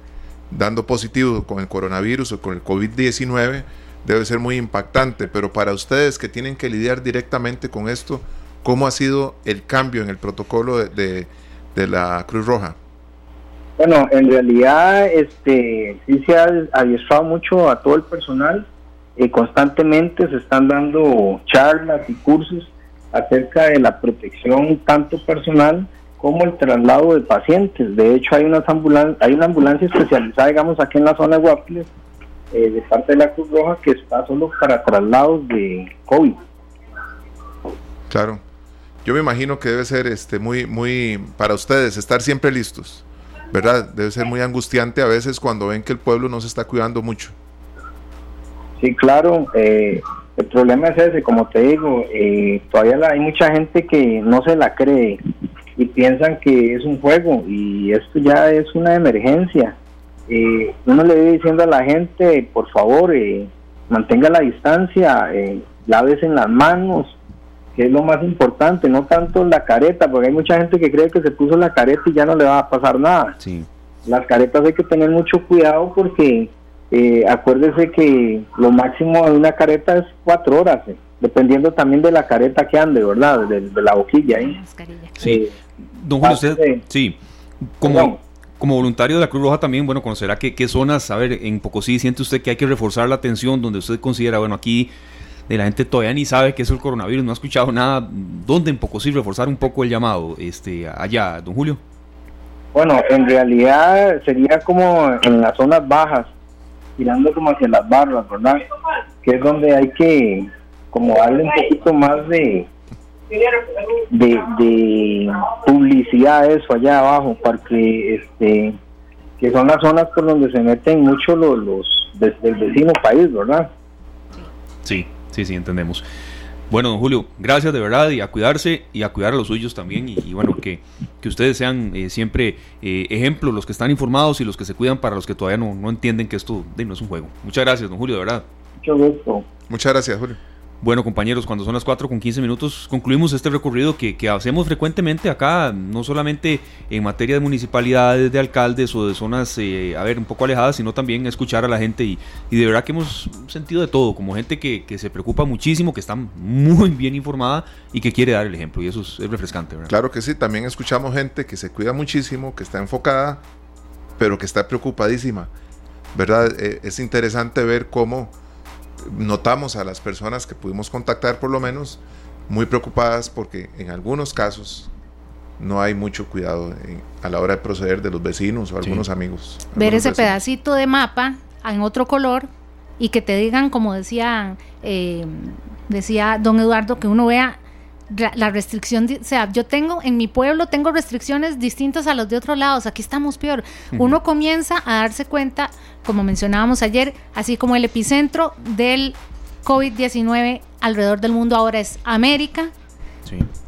dando positivo con el coronavirus o con el COVID-19 debe ser muy impactante, pero para ustedes que tienen que lidiar directamente con esto, ¿cómo ha sido el cambio en el protocolo de la Cruz Roja? Bueno, en realidad este sí se ha adiestrado mucho a todo el personal. Y constantemente se están dando charlas y cursos acerca de la protección tanto personal como el traslado de pacientes. De hecho, hay, unas hay una ambulancia especializada, digamos, aquí en la zona de Guapiles, eh, de parte de la Cruz Roja, que está solo para traslados de COVID. Claro. Yo me imagino que debe ser este muy, muy, para ustedes, estar siempre listos. ¿verdad? Debe ser muy angustiante a veces cuando ven que el pueblo no se está cuidando mucho. Sí, claro. Eh, el problema es ese, como te digo, eh, todavía hay mucha gente que no se la cree. y piensan que es un juego y esto ya es una emergencia. Eh, uno le viene diciendo a la gente, por favor, eh, mantenga la distancia, eh, lávese en las manos, que es lo más importante, no tanto la careta, porque hay mucha gente que cree que se puso la careta y ya no le va a pasar nada. Sí. Las caretas hay que tener mucho cuidado porque eh, acuérdese que lo máximo de una careta es cuatro horas, eh, dependiendo también de la careta que ande, ¿verdad? De, la boquilla ahí. Sí. Eh, Don Julio, usted, sí, como, como voluntario de la Cruz Roja también, bueno, conocerá qué, qué zonas, a ver, en Pocosí siente usted que hay que reforzar la atención, donde usted considera, bueno, aquí de la gente todavía ni sabe qué es el coronavirus, no ha escuchado nada. ¿Dónde en Pocosí reforzar un poco el llamado este allá, don Julio? Bueno, en realidad sería como en las zonas bajas, tirando como hacia las barras, ¿verdad? Que es donde hay que como darle un poquito más de de, de publicidad a eso allá abajo, porque este que son las zonas por donde se meten mucho los, los del vecino país, ¿verdad? Sí. Sí, sí, entendemos. Bueno, don Julio, gracias de verdad y a cuidarse y a cuidar a los suyos también. Y, bueno, que, que, ustedes sean eh, siempre eh, ejemplos, los que están informados y los que se cuidan para los que todavía no, no entienden que esto no es un juego. Muchas gracias, don Julio, de verdad. Mucho gusto. Muchas gracias, Julio. Bueno, compañeros, cuando son las 4 con 15 minutos, concluimos este recorrido que, hacemos frecuentemente acá, no solamente en materia de municipalidades, de alcaldes o de zonas, eh, a ver, un poco alejadas, sino también escuchar a la gente y, de verdad que hemos sentido de todo, como gente que, se preocupa muchísimo, que está muy bien informada y que quiere dar el ejemplo, y eso es, refrescante, ¿verdad? Claro que sí, también escuchamos gente que se cuida muchísimo, que está enfocada, pero que está preocupadísima, ¿verdad? Eh, es interesante ver cómo notamos a las personas que pudimos contactar por lo menos muy preocupadas porque en algunos casos no hay mucho cuidado a la hora de proceder de los vecinos o algunos amigos. Ver ese pedacito de mapa en otro color y que te digan, como decía, eh, decía don Eduardo, que uno vea la restricción, o sea, yo tengo en mi pueblo tengo restricciones distintas a los de otros lados, aquí estamos peor. Uno comienza a darse cuenta, como mencionábamos ayer, así como el epicentro del COVID-19 alrededor del mundo ahora es América,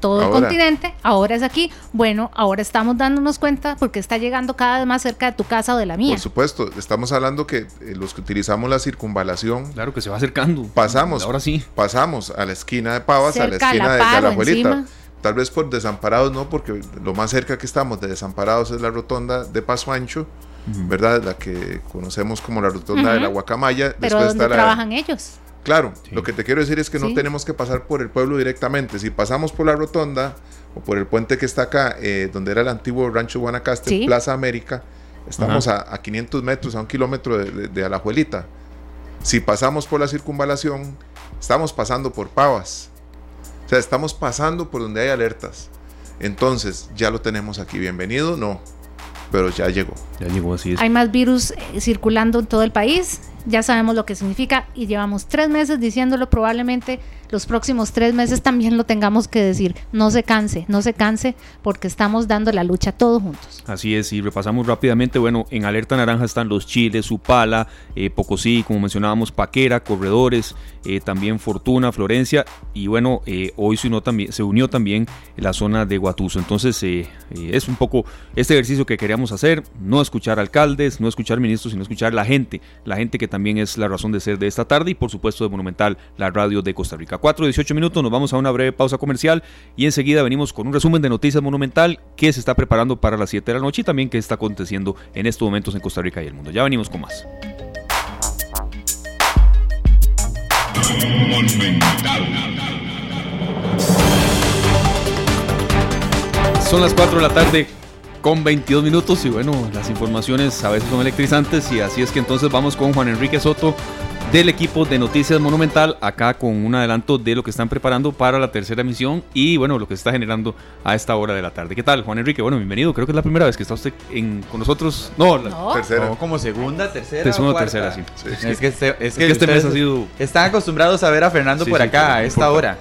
todo el continente, ahora es aquí. Bueno, ahora estamos dándonos cuenta porque está llegando cada vez más cerca de tu casa o de la mía. Por supuesto, estamos hablando que eh, los que utilizamos la circunvalación. Claro que se va acercando. Pasamos. Ahora sí. Pasamos a la esquina de Pavas, a la esquina de, la abuelita. Tal vez por desamparados no, porque lo más cerca que estamos de desamparados es la rotonda de Paso Ancho. ¿Verdad? La que conocemos como la rotonda de la Guacamaya. Pero ¿dónde trabajan ellos? Claro, lo que te quiero decir es que no tenemos que pasar por el pueblo directamente. Si pasamos por la rotonda o por el puente que está acá, eh, donde era el antiguo rancho Guanacaste, Plaza América, estamos a, 500 metros, a un kilómetro de, de, Alajuelita. Si pasamos por la circunvalación, estamos pasando por Pavas. O sea, estamos pasando por donde hay alertas. Entonces, ya lo tenemos aquí. Bienvenido, no, pero ya llegó. Ya llegó, así es. Hay más virus eh, circulando en todo el país ya sabemos lo que significa y llevamos tres meses diciéndolo, probablemente los próximos tres meses también lo tengamos que decir. No se canse, no se canse, porque estamos dando la lucha todos juntos. Así es, y repasamos rápidamente, bueno, en alerta naranja están los Chiles, Upala, eh, Pocosí, como mencionábamos, Paquera, Corredores, eh, también Fortuna, Florencia, y bueno, eh, hoy se unió, también, se unió también la zona de Guatuso. Entonces, eh, es un poco este ejercicio que queríamos hacer, no escuchar alcaldes, no escuchar ministros, sino escuchar la gente, la gente que también es la razón de ser de esta tarde y por supuesto de Monumental, la radio de Costa Rica. 4, 18 minutos, nos vamos a una breve pausa comercial y enseguida venimos con un resumen de noticias monumental que se está preparando para las 7 de la noche y también que está aconteciendo en estos momentos en Costa Rica y el mundo. Ya venimos con más. Son las 4 de la tarde con 22 minutos y bueno, las informaciones a veces son electrizantes y así es que entonces vamos con Juan Enrique Soto del equipo de Noticias Monumental, acá con un adelanto de lo que están preparando para la tercera emisión y bueno, lo que se está generando a esta hora de la tarde. ¿Qué tal, Juan Enrique? Bueno, bienvenido. Creo que es la primera vez que está usted con nosotros. No, la tercera. como segunda, tercera. Segunda, tercera, sí. Es que este, es que, este mes ha sido. Están acostumbrados a ver a Fernando por acá a esta hora.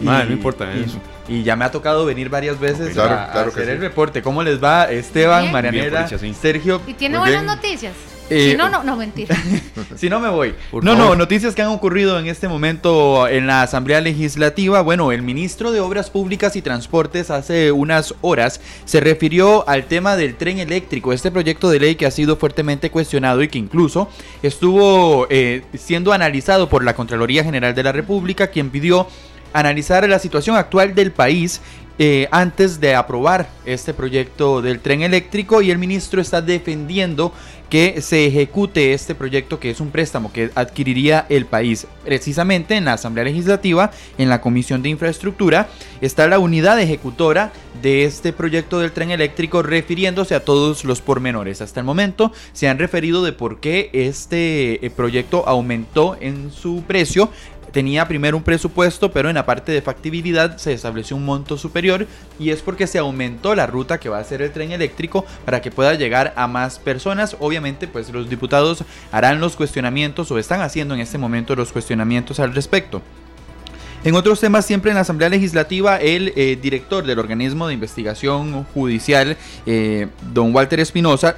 no importa eso. Y ya me ha tocado venir varias veces a, hacer el reporte. ¿Cómo les va Esteban, Marianela, Sergio? ¿Y tiene buenas noticias? Si no, no, no, mentira. si no, me voy. no, no, noticias que han ocurrido en este momento en la Asamblea Legislativa. Bueno, el ministro de Obras Públicas y Transportes hace unas horas se refirió al tema del tren eléctrico, este proyecto de ley que ha sido fuertemente cuestionado y que incluso estuvo eh, siendo analizado por la Contraloría General de la República, quien pidió analizar la situación actual del país eh, antes de aprobar este proyecto del tren eléctrico y el ministro está defendiendo que se ejecute este proyecto que es un préstamo que adquiriría el país. Precisamente en la Asamblea Legislativa, en la Comisión de Infraestructura, está la unidad ejecutora de este proyecto del tren eléctrico refiriéndose a todos los pormenores. Hasta el momento se han referido de por qué este eh, proyecto aumentó en su precio tenía primero un presupuesto, pero en la parte de factibilidad se estableció un monto superior y es porque se aumentó la ruta que va a ser el tren eléctrico para que pueda llegar a más personas. Obviamente, pues los diputados harán los cuestionamientos o están haciendo en este momento los cuestionamientos al respecto. En otros temas, siempre en la Asamblea Legislativa, el eh, director del organismo de investigación judicial, eh, don Walter Espinosa,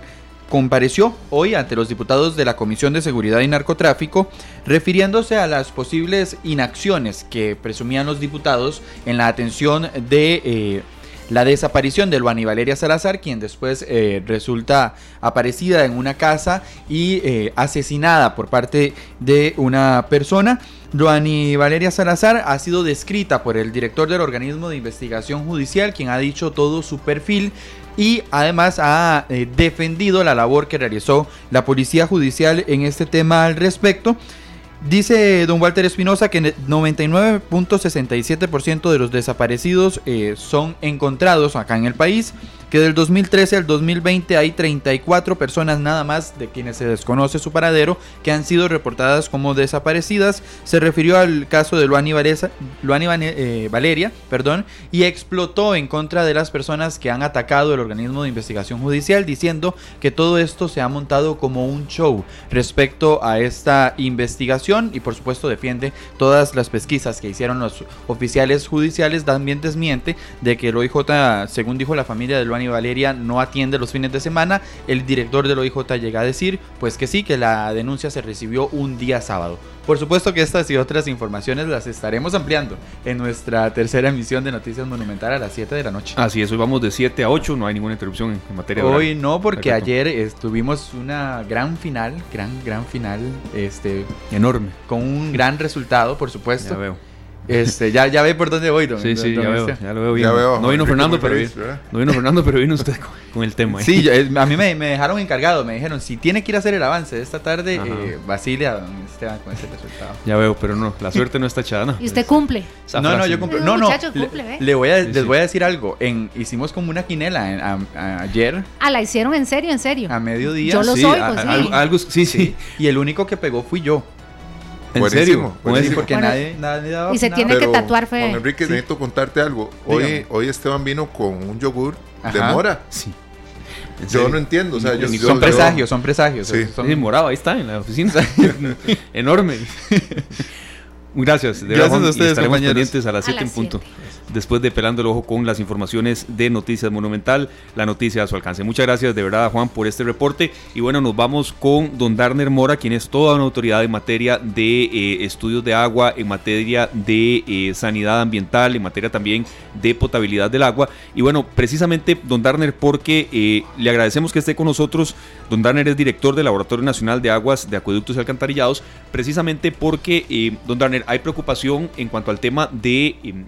compareció hoy ante los diputados de la Comisión de Seguridad y Narcotráfico refiriéndose a las posibles inacciones que presumían los diputados en la atención de eh, la desaparición de Luani Valeria Salazar, quien después eh, resulta aparecida en una casa y eh, asesinada por parte de una persona. Luani Valeria Salazar ha sido descrita por el director del organismo de investigación judicial, quien ha dicho todo su perfil y además ha eh, defendido la labor que realizó la Policía Judicial en este tema al respecto. Dice don Walter Espinosa que 99.67% de los desaparecidos eh, son encontrados acá en el país que del 2013 al 2020 hay 34 personas nada más de quienes se desconoce su paradero que han sido reportadas como desaparecidas. Se refirió al caso de Luani, eh, Valeria perdón, y explotó en contra de las personas que han atacado el organismo de investigación judicial diciendo que todo esto se ha montado como un show respecto a esta investigación y por supuesto defiende todas las pesquisas que hicieron los oficiales judiciales. También desmiente de que el OIJ, según dijo la familia de Luani y Valeria no atiende los fines de semana, el director del OIJ llega a decir, pues que sí, que la denuncia se recibió un día sábado. Por supuesto que estas y otras informaciones las estaremos ampliando en nuestra tercera emisión de Noticias Monumental a las 7 de la noche. Así es, hoy vamos de 7 a 8, no hay ninguna interrupción en, materia de Hoy no, porque ayer estuvimos una gran final, gran, gran final, este... Enorme. Con un gran resultado, por supuesto. Ya veo este, ya, ya ve por dónde voy, don, Sí, sí, ya, veo, ya lo veo bien. no vino Fernando, pero vino, no vino Fernando, pero vino usted con, el tema. Sí, a mí me, me, dejaron encargado, me dijeron, si tiene que ir a hacer el avance de esta tarde, eh, Basilia, don Esteban, con ese resultado. Ya veo, pero no, la suerte no está echada, ¿no? ¿Y usted cumple? no, no, yo cumplo. No, no, le, voy a, les voy a decir algo. En, hicimos como una quinela ayer. Ah, la hicieron en serio, en serio. A mediodía. Yo lo soy, pues sí. Algo, sí, sí. Y el único que pegó fui yo. ¿En serio? Porque nadie, nadie Y se tiene que tatuar fe. Juan Enrique, necesito contarte algo. Hoy, hoy Esteban vino con un yogur de mora. Sí. Yo no entiendo, o sea, yo, son presagios, son presagios. Sí. Son... morado, ahí está, en la oficina. Enorme. Gracias, de Gracias a ustedes, estaremos pendientes a las 7 en punto después de Pelando el Ojo con las informaciones de Noticias Monumental, la noticia a su alcance. Muchas gracias de verdad, Juan, por este reporte. Y bueno, nos vamos con don Darner Mora, quien es toda una autoridad en materia de eh, estudios de agua, en materia de eh, sanidad ambiental, en materia también de potabilidad del agua. Y bueno, precisamente, don Darner, porque eh, le agradecemos que esté con nosotros. Don Darner es director del Laboratorio Nacional de Aguas de Acueductos y Alcantarillados, precisamente porque, don Darner, hay preocupación en cuanto al tema de em,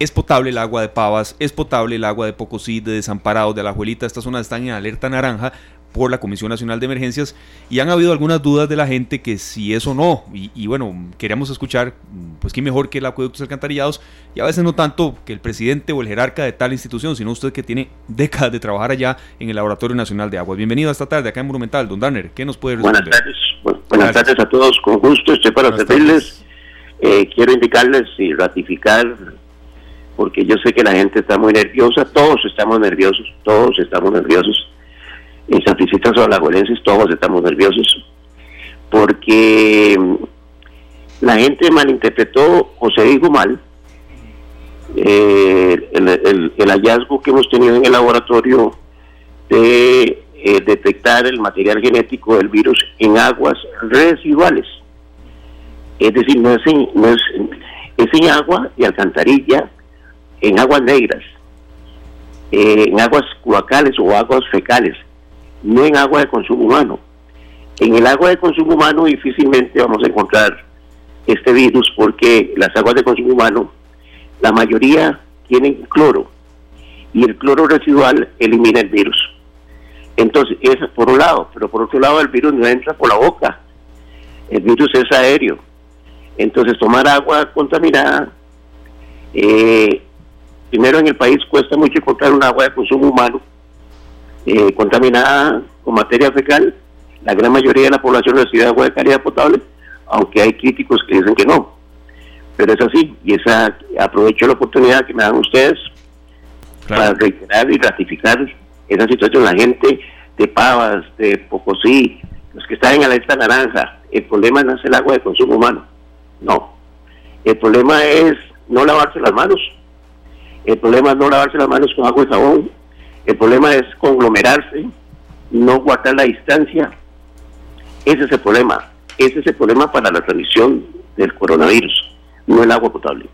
es potable el agua de Pavas, es potable el agua de Pocosí, de Desamparados, de La Juelita. Estas zonas están en alerta naranja por la Comisión Nacional de Emergencias y han habido algunas dudas de la gente que si eso no. Y, bueno, queríamos escuchar, pues qué mejor que el acueductos alcantarillados y a veces no tanto que el presidente o el jerarca de tal institución, sino usted que tiene décadas de trabajar allá en el Laboratorio Nacional de Aguas. Bienvenido esta tarde acá en Monumental, don Danner. ¿Qué nos puede responder? Buenas tardes, buenas tardes a todos, con gusto estoy para servirles. Eh, quiero indicarles y ratificar porque yo sé que la gente está muy nerviosa, todos estamos nerviosos, todos estamos nerviosos. En San Francisco Alajuelenses todos estamos nerviosos, porque la gente malinterpretó o se dijo mal eh, el, hallazgo que hemos tenido en el laboratorio de eh, detectar el material genético del virus en aguas residuales. Es decir, no es en, no es, en agua de alcantarilla, en aguas negras, eh, en aguas cloacales o aguas fecales, no en agua de consumo humano. En el agua de consumo humano difícilmente vamos a encontrar este virus porque las aguas de consumo humano, la mayoría tienen cloro y el cloro residual elimina el virus. Entonces, eso por un lado, pero por otro lado el virus no entra por la boca, el virus es aéreo. Entonces, tomar agua contaminada, eh, primero en el país cuesta mucho encontrar un agua de consumo humano eh, contaminada con materia fecal. La gran mayoría de la población recibe agua de calidad potable, aunque hay críticos que dicen que no. Pero es así, y esa aprovecho la oportunidad que me dan ustedes para reiterar y ratificar esa situación. La gente de Pavas, de Pocosí, los que están en la lista naranja, el problema no es el agua de consumo humano, no. El problema es no lavarse las manos. El problema es no lavarse las manos con agua y jabón. El problema es conglomerarse, no guardar la distancia. Ese es el problema. Ese es el problema para la transmisión del coronavirus, no el agua potable.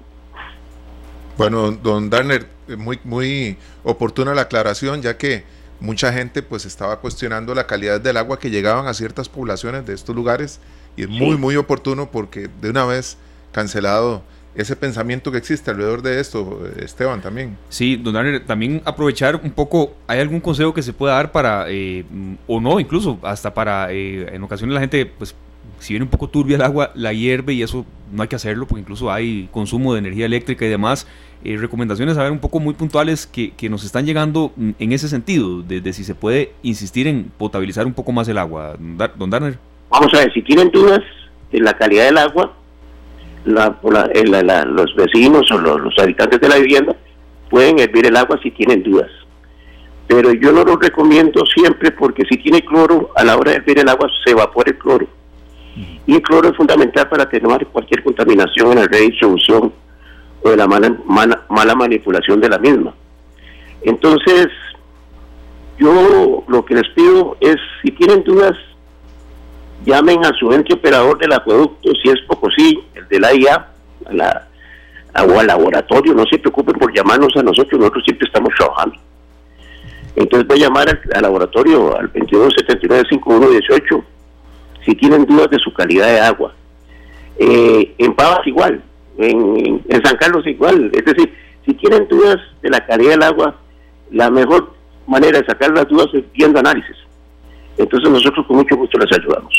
Bueno, don Darner, muy, muy oportuna la aclaración, ya que mucha gente pues estaba cuestionando la calidad del agua que llegaban a ciertas poblaciones de estos lugares y es muy, muy oportuno porque de una vez cancelado ese pensamiento que existe alrededor de esto, Esteban, también. Sí, don Darner, también aprovechar un poco, ¿hay algún consejo que se pueda dar para, eh, o no, incluso hasta para, eh, en ocasiones la gente pues si viene un poco turbia el agua, la hierve y eso no hay que hacerlo porque incluso hay consumo de energía eléctrica y demás. Eh, recomendaciones a ver un poco muy puntuales que, que, nos están llegando en ese sentido, desde si se puede insistir en potabilizar un poco más el agua. Don Darner. Vamos a ver, si tienen dudas de la calidad del agua, la, eh, los vecinos o los, los habitantes de la vivienda pueden hervir el agua si tienen dudas pero yo no lo recomiendo siempre porque si tiene cloro, a la hora de hervir el agua se evapora el cloro. Y el cloro es fundamental para atenuar cualquier contaminación en la redistribución o de la mala, mala, manipulación de la misma. Entonces, yo lo que les pido es, si tienen dudas, llamen a su ente operador del acueducto, si es poco sí, el de la IA, a la, o al laboratorio, no se preocupen por llamarnos a nosotros, nosotros siempre estamos trabajando. Entonces voy a llamar al, al laboratorio al 2279-5118 si tienen dudas de su calidad de agua. Eh, en Pavas igual, en, San Carlos igual. Es decir, si tienen dudas de la calidad del agua, la mejor manera de sacar las dudas es viendo análisis. Entonces nosotros con mucho gusto les ayudamos.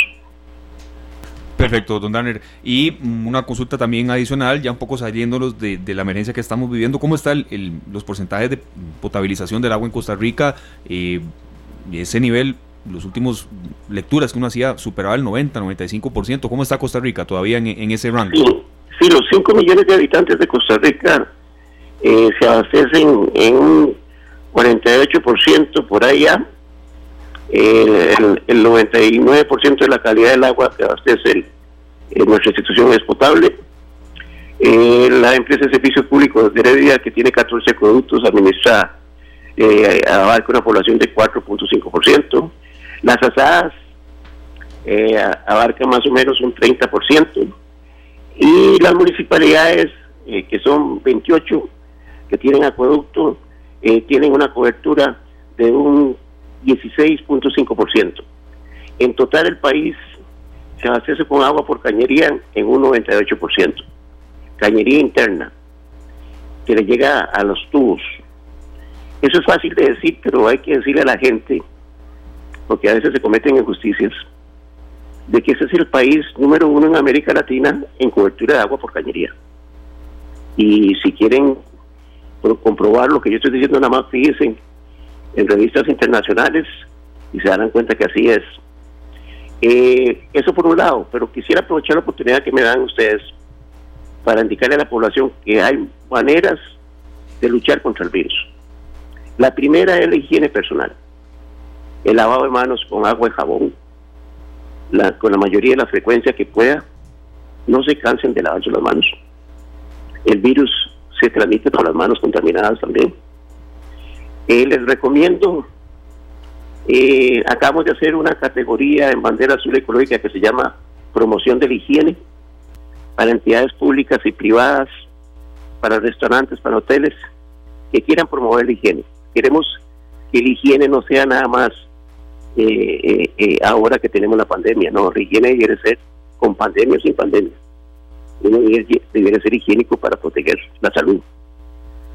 Perfecto, don Danner. Y una consulta también adicional, ya un poco saliéndolos de, de la emergencia que estamos viviendo, ¿cómo están los porcentajes de potabilización del agua en Costa Rica? Eh, ese nivel los últimos lecturas que uno hacía superaba el 90, 95%. ¿Cómo está Costa Rica todavía en, ese rango? Sí, los 5 millones de habitantes de Costa Rica eh, se abastecen en un 48% por allá. El, 99% de la calidad del agua que abastece en nuestra institución es potable. Eh, la empresa de servicios públicos de Heredia, que tiene 14 productos, administra eh, abarca una población de 4.5%. Las asadas eh, abarcan más o menos un 30%. Y las municipalidades, eh, que son 28, que tienen acueducto, eh, tienen una cobertura de un 16.5%. En total el país se abastece con agua por cañería en un 98%. Cañería interna, que le llega a los tubos. Eso es fácil de decir, pero hay que decirle a la gente porque a veces se cometen injusticias, de que ese es el país número uno en América Latina en cobertura de agua por cañería. Y si quieren comprobar lo que yo estoy diciendo, nada más fíjense en revistas internacionales y se darán cuenta que así es. Eh, eso por un lado, pero quisiera aprovechar la oportunidad que me dan ustedes para indicarle a la población que hay maneras de luchar contra el virus. La primera es la higiene personal el lavado de manos con agua y jabón, con la mayoría de la frecuencia que pueda, no se cansen de lavarse las manos. El virus se transmite por las manos contaminadas también. Eh, les recomiendo Eh, acabamos de hacer una categoría en bandera azul ecológica que se llama promoción de la higiene para entidades públicas y privadas, para restaurantes, para hoteles que quieran promover la higiene. Queremos que la higiene no sea nada más eh, eh, ahora que tenemos la pandemia, no, la higiene debe ser con pandemia o sin pandemia. Uno debe ser higiénico para proteger la salud.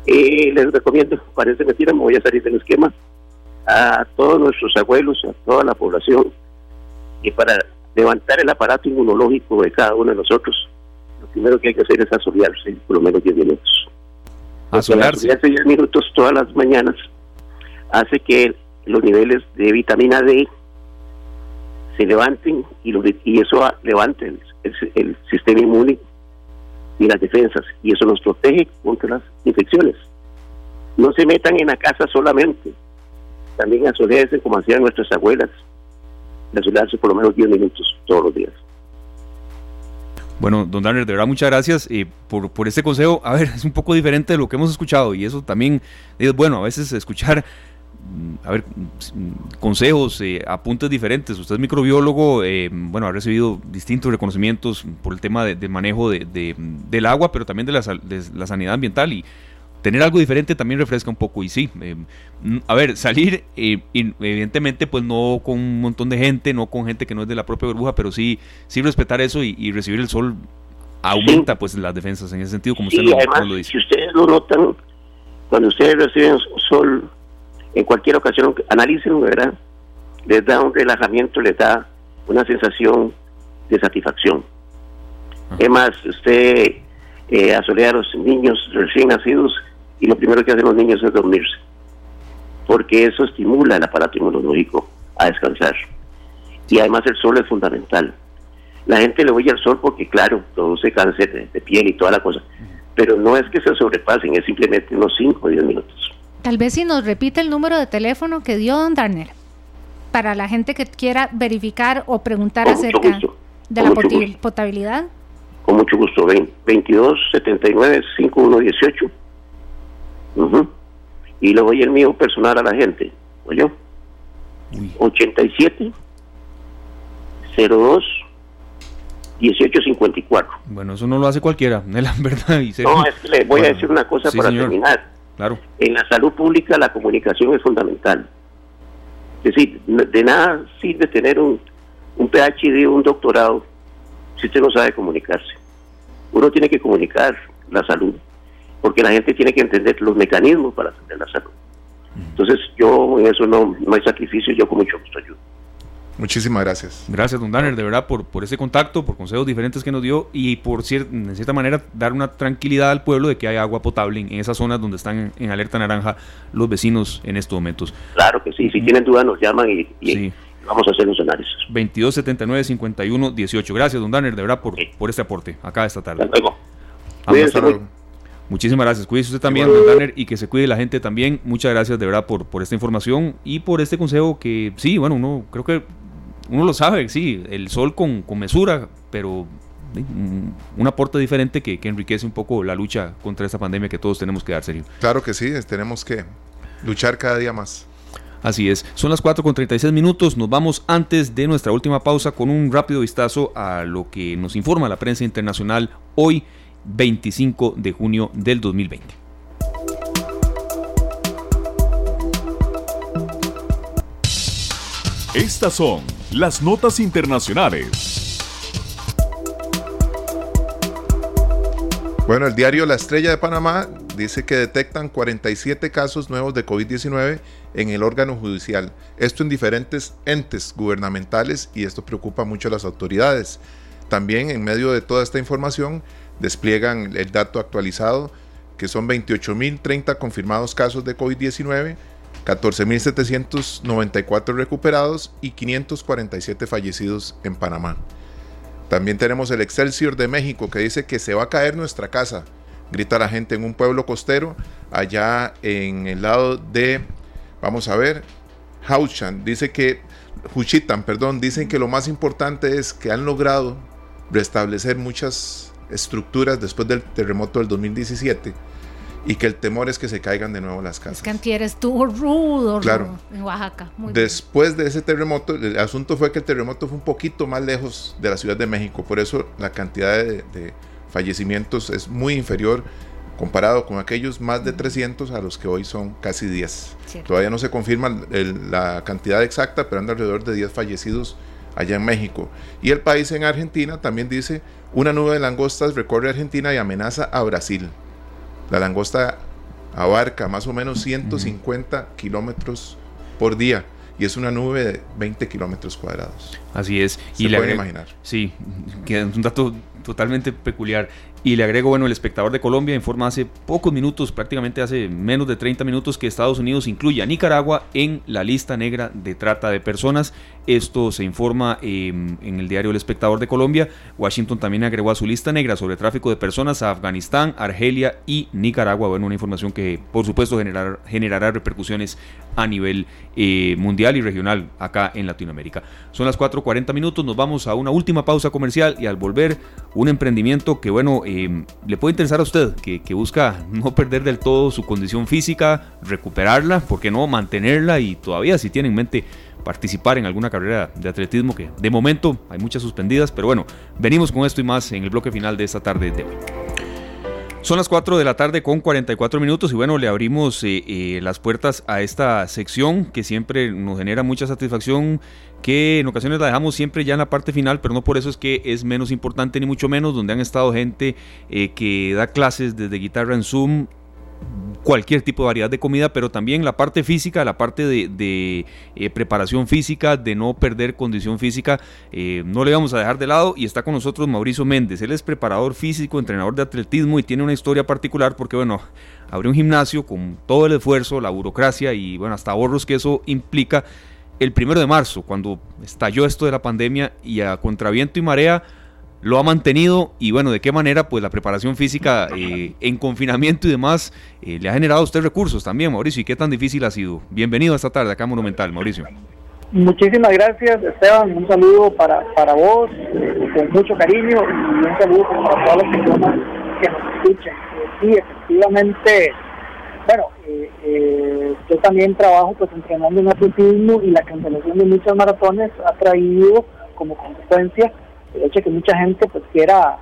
Les recomiendo, parece mentira, me voy a salir del esquema, a todos nuestros abuelos, a toda la población, y para levantar el aparato inmunológico de cada uno de nosotros, lo primero que hay que hacer es asolearse por lo menos 10 minutos. Asolearse. 10 minutos todas las mañanas hace que los niveles de vitamina D se levanten y, y eso levante el sistema inmune y las defensas y eso nos protege contra las infecciones. No se metan en la casa solamente, también asolearse como hacían nuestras abuelas, asolearse por lo menos 10 minutos todos los días. Bueno, don Daniel, de verdad muchas gracias eh, por, por este consejo. A ver, es un poco diferente de lo que hemos escuchado y eso también es bueno, a veces escuchar a ver, mm, consejos, eh, apuntes diferentes. Usted es microbiólogo, eh, bueno, ha recibido distintos reconocimientos por el tema de, manejo de, del agua, pero también de la, de la sanidad ambiental y tener algo diferente también refresca un poco. Y sí, eh, mm, a ver, salir, eh, evidentemente, pues no con un montón de gente, no con gente que no es de la propia burbuja, pero sí, sí respetar eso y, recibir el sol aumenta pues las defensas en ese sentido, como usted lo, dice. Si ustedes lo notan, cuando ustedes reciben sol, en cualquier ocasión, analicen, ¿verdad? Les da un relajamiento, les da una sensación de satisfacción. Es más, usted eh, asolea a los niños recién nacidos y lo primero que hacen los niños es dormirse, porque eso estimula el aparato inmunológico a descansar. Y además el sol es fundamental. La gente le oye al sol porque, claro, produce cáncer de, piel y toda la cosa, pero no es que se sobrepasen, es simplemente unos 5 o 10 minutos. Tal vez si nos repite el número de teléfono que dio don Darnell, para la gente que quiera verificar o preguntar acerca de la potabilidad. Con mucho gusto, 22 79 51 18 y le doy el mío personal a la gente. ¿Oye? 87 02 1854. Bueno, eso no lo hace cualquiera, la verdad. no, es que le voy a decir una cosa para terminar. Claro. En la salud pública la comunicación es fundamental. Es decir, de nada sirve tener un, un PhD, un doctorado, si usted no sabe comunicarse. Uno tiene que comunicar la salud porque la gente tiene que entender los mecanismos para atender la salud. Entonces yo en eso no, no hay sacrificio, yo con mucho gusto ayudo. Muchísimas gracias. Gracias, don Danner, de verdad, por, por ese contacto, por consejos diferentes que nos dio y por cier en cierta manera dar una tranquilidad al pueblo de que hay agua potable en, esas zonas donde están en, alerta naranja los vecinos en estos momentos. Claro que sí, si tienen dudas nos llaman y, vamos a hacer los análisis. 22 79 51 18. Gracias, don Danner, de verdad, por, por este aporte acá esta tarde. Hasta luego. Muchísimas gracias. Cuídese usted también, don Danner, y que se cuide la gente también. Muchas gracias de verdad por, por esta información y por este consejo que sí, bueno, uno creo que uno lo sabe, sí, el sol con, mesura, pero un aporte diferente que, que, enriquece un poco la lucha contra esta pandemia que todos tenemos que dar serio. Claro que sí, tenemos que luchar cada día más. Así es, son las 4 con 36 minutos, nos vamos antes de nuestra última pausa con un rápido vistazo a lo que nos informa la prensa internacional hoy 25 de junio del 2020. Estas son las notas internacionales. Bueno, el diario La Estrella de Panamá dice que detectan 47 casos nuevos de COVID-19 en el órgano judicial. Esto en diferentes entes gubernamentales y esto preocupa mucho a las autoridades. También en medio de toda esta información despliegan el dato actualizado, que son 28.030 confirmados casos de COVID-19, 14.794 recuperados y 547 fallecidos en Panamá. También tenemos el Excelsior de México que dice que se va a caer nuestra casa, grita la gente en un pueblo costero allá en el lado de, vamos a ver, Hauchan. Dice que, Juchitan, perdón, dicen que lo más importante es que han logrado restablecer muchas estructuras después del terremoto del 2017 y que el temor es que se caigan de nuevo las casas. Es que antier estuvo rudo, claro. en Oaxaca. Después de ese terremoto, el asunto fue que el terremoto fue un poquito más lejos de la Ciudad de México, por eso la cantidad de, fallecimientos es muy inferior comparado con aquellos más de 300 a los que hoy son casi 10. Todavía no se confirma la cantidad exacta, pero anda alrededor de 10 fallecidos allá en México. Y el país en Argentina también dice, una nube de langostas recorre Argentina y amenaza a Brasil. La langosta abarca más o menos 150 kilómetros por día y es una nube de 20 kilómetros cuadrados. Así es. Se y pueden imaginar. Sí, que es un dato totalmente peculiar. Y le agrego, bueno, el espectador de Colombia informa hace pocos minutos, prácticamente hace menos de 30 minutos, que Estados Unidos incluye a Nicaragua en la lista negra de trata de personas. Esto se informa em, en el diario El Espectador de Colombia. Washington también agregó a su lista negra sobre tráfico de personas a Afganistán, Argelia y Nicaragua. Bueno, una información que por supuesto generar, generará repercusiones a nivel eh, mundial y regional acá en Latinoamérica. Son las 4.40 minutos, nos vamos a una última pausa comercial y al volver un emprendimiento que bueno, le puede interesar a usted, que, que, busca no perder del todo su condición física, recuperarla, ¿por qué no mantenerla y todavía si tiene en mente participar en alguna carrera de atletismo que de momento hay muchas suspendidas, pero bueno, venimos con esto y más en el bloque final de esta tarde de hoy. Son las 4 de la tarde con 44 minutos y bueno, le abrimos eh, eh, las puertas a esta sección que siempre nos genera mucha satisfacción, que en ocasiones la dejamos siempre ya en la parte final, pero no por eso es que es menos importante ni mucho menos, donde han estado gente eh, que da clases desde guitarra en Zoom, cualquier tipo de variedad de comida, pero también la parte física, la parte de, eh, preparación física, de no perder condición física, eh, no le vamos a dejar de lado y está con nosotros Mauricio Méndez. Él es preparador físico, entrenador de atletismo y tiene una historia particular porque, bueno, abrió un gimnasio con todo el esfuerzo, la burocracia y, bueno, hasta ahorros que eso implica. El primero de marzo, cuando estalló esto de la pandemia y a contraviento y marea, lo ha mantenido y bueno, de qué manera pues la preparación física eh, en confinamiento y demás eh, le ha generado a usted recursos también, Mauricio, y qué tan difícil ha sido. Bienvenido esta tarde acá a Monumental, Mauricio. Muchísimas gracias, Esteban. Un saludo para, para vos, eh, con mucho cariño, y un saludo para todas las personas que nos escuchen. sí, efectivamente, bueno, yo también trabajo pues entrenando en atletismo y la cancelación de muchas maratones ha traído como consecuencia el hecho de que mucha gente pues quiera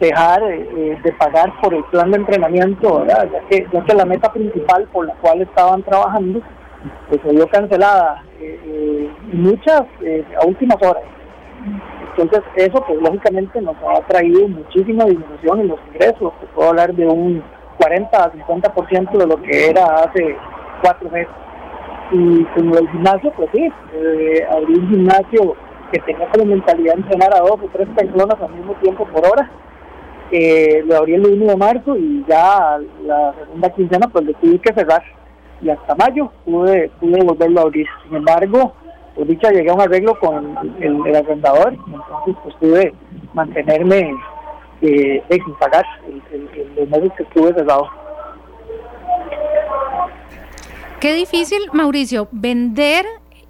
dejar eh, eh, de pagar por el plan de entrenamiento. Ya que, la meta principal por la cual estaban trabajando pues se vio cancelada eh, muchas a últimas horas. Entonces eso pues lógicamente nos ha traído muchísima disminución en los ingresos, puedo hablar de un 40 a 50% de lo que era hace cuatro meses. Y como el gimnasio, pues sí, abrí un gimnasio que tenía como mentalidad entrenar a dos o tres personas al mismo tiempo por hora. Eh, lo abrí el 1 de marzo y ya la segunda quincena pues le tuve que cerrar y hasta mayo pude, pude volverlo a abrir. Sin embargo, por dicha llegué a un arreglo con el, el arrendador, entonces pues pude mantenerme eh, pagar el, meses que estuve cerrado. Qué difícil, Mauricio, vender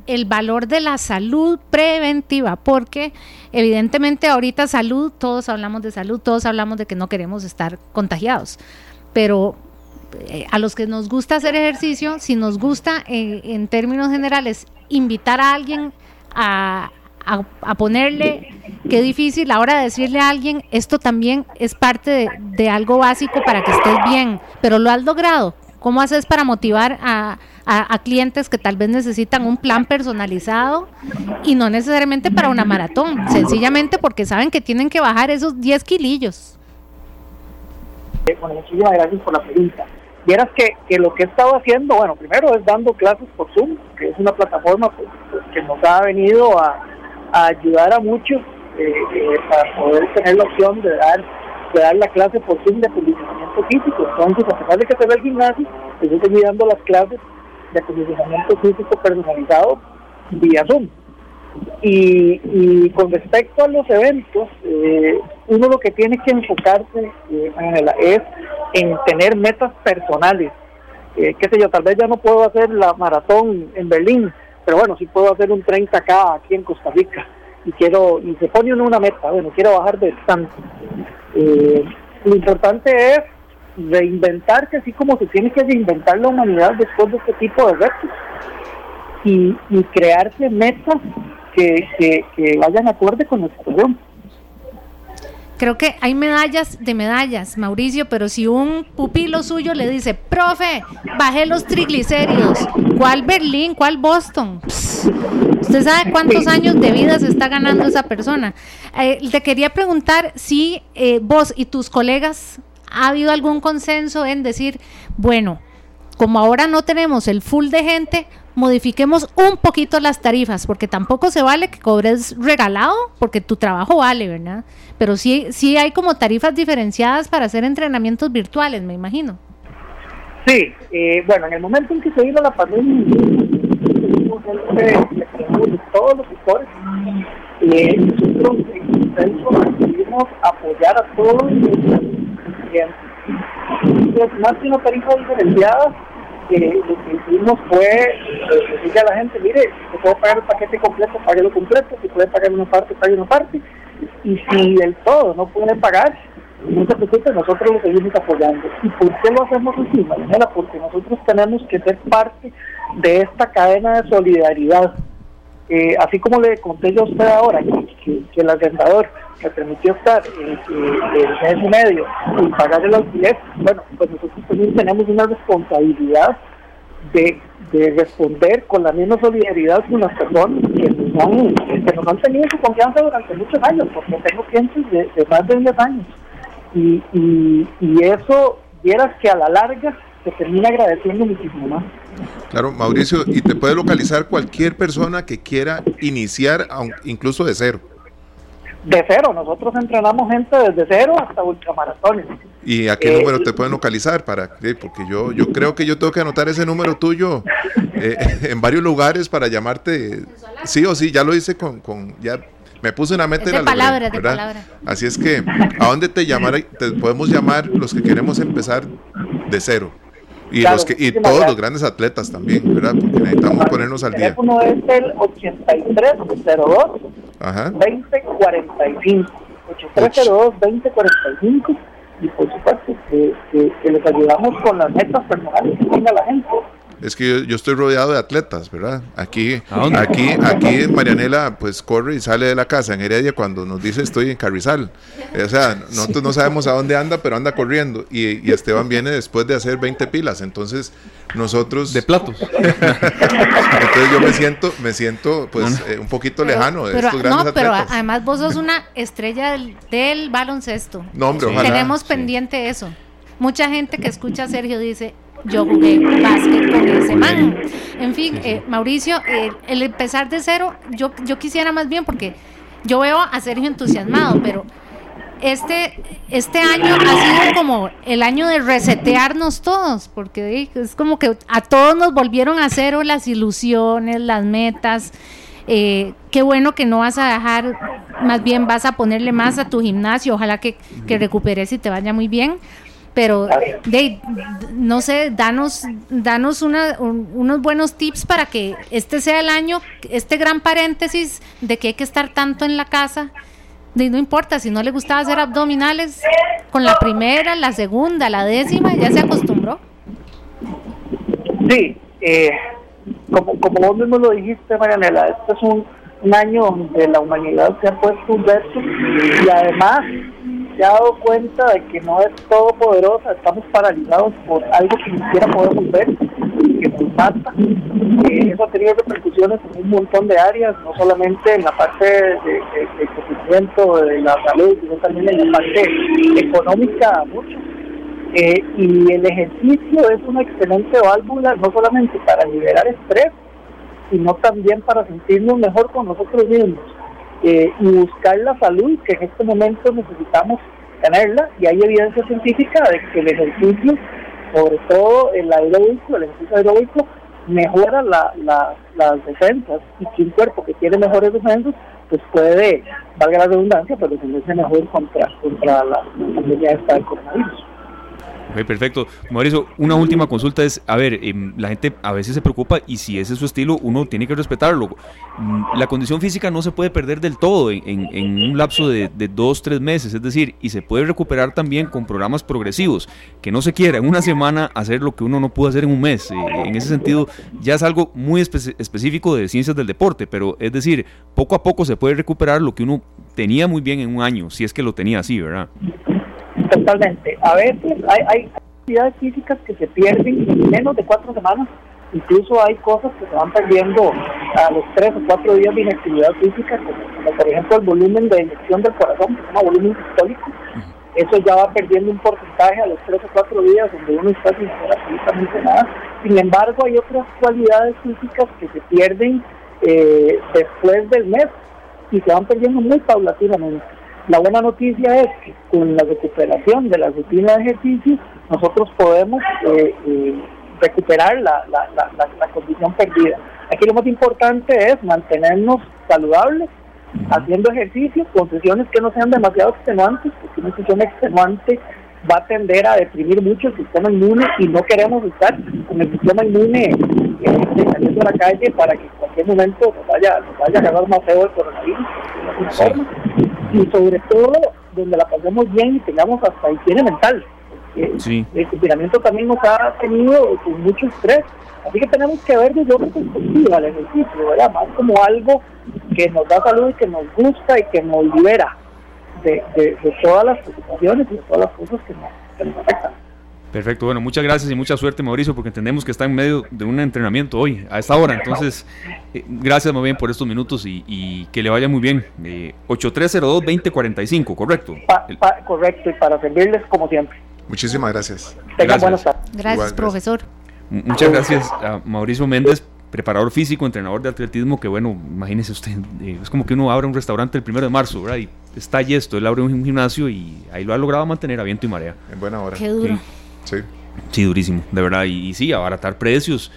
el valor de la salud preventiva, porque evidentemente ahorita salud, todos hablamos de salud, todos hablamos de que no queremos estar contagiados, pero eh, a los que nos gusta hacer ejercicio, si nos gusta eh, en términos generales invitar a alguien a, a, ponerle, qué difícil ahora decirle a alguien, esto también es parte de, algo básico para que estés bien, pero lo has logrado. ¿Cómo haces para motivar a, clientes que tal vez necesitan un plan personalizado y no necesariamente para una maratón, sencillamente porque saben que tienen que bajar esos 10 kilillos. Eh, bueno, muchísimas gracias por la pregunta. Vieras que, que lo que he estado haciendo, bueno, primero es dando clases por Zoom, que es una plataforma pues, que nos ha venido a, ayudar a muchos eh, eh, para poder tener la opción de dar de dar la clase por Zoom de condicionamiento físico. Entonces, a pesar de que se ve el gimnasio, yo estoy dando las clases de acondicionamiento físico personalizado vía Zoom. Y, y con respecto a los eventos, eh, uno lo que tiene que enfocarse eh, es en tener metas personales. Qué sé yo, tal vez ya no puedo hacer la maratón en Berlín, pero bueno, sí puedo hacer un 30K aquí en Costa Rica. Y quiero, y se pone uno una meta, bueno, quiero bajar de tanto. lo importante es reinventarse así como se tiene que reinventar la humanidad después de este tipo de retos y, y crearse metas que, que, vayan acorde con nuestra situación creo que hay medallas de medallas, Mauricio, pero si un pupilo suyo le dice, profe, bajé los triglicéridos, ¿cuál Berlín? ¿Cuál Boston? Usted sabe cuántos años de vida se está ganando esa persona. Eh, te quería preguntar si eh, vos y tus colegas ha habido algún consenso en decir, bueno, como ahora no tenemos el full de gente, modifiquemos un poquito las tarifas, porque tampoco se vale que cobres regalado, porque tu trabajo vale, ¿verdad? Pero sí, sí hay como tarifas diferenciadas para hacer entrenamientos virtuales, me imagino. Sí, eh, bueno, en el momento en que se vino la pandemia, todos los sectores, eh, nosotros decidimos apoyar a todos los clientes. Entonces, más que una tarifa diferenciada, eh, lo que hicimos fue eh, decirle a la gente, mire, si puede pagar el paquete completo, lo completo, si puede pagar una parte, pague una parte, y si del todo no puede pagar, no se preocupe, nosotros lo seguimos apoyando. ¿Y por qué lo hacemos así, Marinela? Porque nosotros tenemos que ser parte de esta cadena de solidaridad. Eh, así como le conté yo a usted ahora, que, el arrendador me permitió estar eh, el mes y medio y pagar el alquiler, bueno, pues nosotros también tenemos una responsabilidad de, responder con la misma solidaridad con las personas que nos han, tenido su confianza durante muchos años, porque tengo clientes de, más de 10 años. Y, y, y eso, vieras que a la larga se termina agradeciendo muchísimo más. Claro, Mauricio, y te puede localizar cualquier persona que quiera iniciar, incluso de cero. De cero, nosotros entrenamos gente desde cero hasta ultramaratones. ¿Y a qué eh, número te pueden localizar? para Porque yo, yo creo que yo tengo que anotar ese número tuyo eh, en varios lugares para llamarte. Sí o sí, ya lo hice con, con ya me puse una meta de, la palabra, de palabra. Así es que, ¿a dónde te llamar? Te podemos llamar los que queremos empezar de cero. Y, los que, y todos los grandes atletas también, ¿verdad? Porque necesitamos ponernos al día. El teléfono es el 8302 2045. 8302 2045 y por supuesto que, que, que, les ayudamos con las metas personales que tenga la gente. Es que yo, estoy rodeado de atletas, ¿verdad? Aquí, aquí, aquí Marianela pues corre y sale de la casa en Heredia cuando nos dice estoy en Carrizal. O sea, nosotros no sabemos a dónde anda, pero anda corriendo. Y, Esteban viene después de hacer 20 pilas. Entonces, nosotros... De platos. Entonces yo me siento, me siento pues eh, un poquito lejano de estos grandes no, pero además vos sos una estrella del, baloncesto. No, hombre, Tenemos pendiente eso. Mucha gente que escucha a Sergio dice, yo jugué básquet con ese man. En fin, eh, Mauricio, eh, el empezar de cero, yo, yo quisiera más bien, porque yo veo a Sergio entusiasmado, pero este, este año ha sido como el año de resetearnos todos, porque es como que a todos nos volvieron a cero las ilusiones, las metas. Eh, qué bueno que no vas a dejar, más bien vas a ponerle más a tu gimnasio, ojalá que, que recuperes y te vaya muy bien pero de, no sé, danos, danos una, unos buenos tips para que este sea el año, este gran paréntesis de que hay que estar tanto en la casa. De, no importa, si no le gustaba hacer abdominales, con la primera, la segunda, la décima, ya se acostumbró. Sí, eh, como, como vos mismo lo dijiste, Marianela, este es un, un año donde la humanidad se ha puesto un reto y además se ha dado cuenta de que no es todopoderosa, estamos paralizados por algo que ni siquiera podemos ver, que nos mata. Eh, eso ha tenido repercusiones en un montón de áreas, no solamente en la parte de, crecimiento de la salud, sino también en la parte económica mucho. Eh, y el ejercicio es una excelente válvula, no solamente para liberar estrés, sino también para sentirnos mejor con nosotros mismos eh, y buscar la salud que en este momento necesitamos tenerla y hay evidencia científica de que el ejercicio, sobre todo el aeróbico, el ejercicio aeróbico, mejora la, las defensas y que un cuerpo que tiene mejores defensas pues puede, valga la redundancia, pero defenderse mejor contra, contra la, pandemia esta coronavirus. Perfecto. Mauricio, una última consulta es, a ver, em, la gente a veces se preocupa y si ese es su estilo, uno tiene que respetarlo. Mm, la condición física no se puede perder del todo en, un lapso de, dos, tres meses, es decir, y se puede recuperar también con programas progresivos, que no se quiera en una semana hacer lo que uno no pudo hacer en un mes. Eh, en ese sentido, ya es algo muy específico de ciencias del deporte, pero es decir, poco a poco se puede recuperar lo que uno tenía muy bien en un año, si es que lo tenía así, ¿verdad? Totalmente. A veces hay, hay actividades físicas que se pierden en menos de cuatro semanas. Incluso hay cosas que se van perdiendo a los tres o cuatro días de inactividad física, como, por ejemplo el volumen de inyección del corazón, que se llama volumen sistólico. Eso ya va perdiendo un porcentaje a los tres o cuatro días donde uno está sin hacer absolutamente nada. Sin embargo, hay otras cualidades físicas que se pierden eh, después del mes y se van perdiendo muy paulatinamente. La buena noticia es que con la recuperación de la rutina de ejercicio, nosotros podemos eh, eh, recuperar la, la, la, condición perdida. Aquí lo más importante es mantenernos saludables, haciendo ejercicio, con sesiones que no sean demasiado extenuantes, porque una sesión extenuante va a tender a deprimir mucho el sistema inmune y no queremos estar con el sistema inmune eh, saliendo a la calle para que en cualquier momento nos vaya, nos vaya a agarrar más feo el coronavirus y sobre todo donde la pasemos bien y tengamos hasta higiene mental. El confinamiento también nos ha tenido con mucho estrés, así que tenemos que ver desde otra perspectiva el ejercicio, ¿verdad? Más como algo que nos da salud y que nos gusta y que nos libera de, todas las preocupaciones y de todas las cosas que nos, que nos afectan. Perfecto, bueno, muchas gracias y mucha suerte Mauricio, porque entendemos que está en medio de un entrenamiento hoy, a esta hora. Entonces, eh, gracias muy bien por estos minutos y, que le vaya muy bien. Eh, 8302-2045, ¿correcto? correcto, y para servirles como siempre. Muchísimas gracias. Gracias, gracias profesor. Muchas gracias a Mauricio Méndez, preparador físico, entrenador de atletismo, que bueno, imagínese usted, eh, es como que uno abre un restaurante el primero de marzo, ¿verdad? Y está y esto, él abre un gimnasio y ahí lo ha logrado mantener a viento y marea. En buena hora. Qué duro. Sí. Sí, durísimo, de verdad. Y, sí, abaratar precios.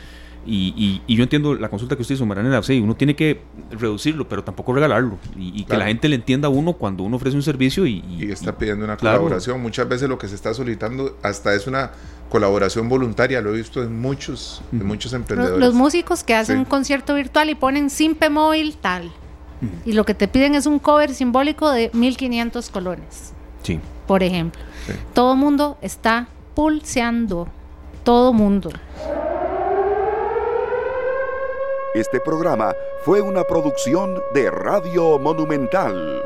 Y, y, yo entiendo la consulta que usted hizo, Mariana, sí, uno tiene que reducirlo, pero tampoco regalarlo. Y, que la gente le entienda a uno cuando uno ofrece un servicio y... Y, está pidiendo una colaboración. Muchas veces lo que se está solicitando hasta es una colaboración voluntaria, lo he visto en muchos, en muchos emprendedores. Los, músicos que hacen un concierto virtual y ponen Simpe Móvil tal. Y lo que te piden es un cover simbólico de 1500 colones. Sí. Por ejemplo. Todo el mundo está pulseando. Todo mundo. Este programa fue una producción de Radio Monumental.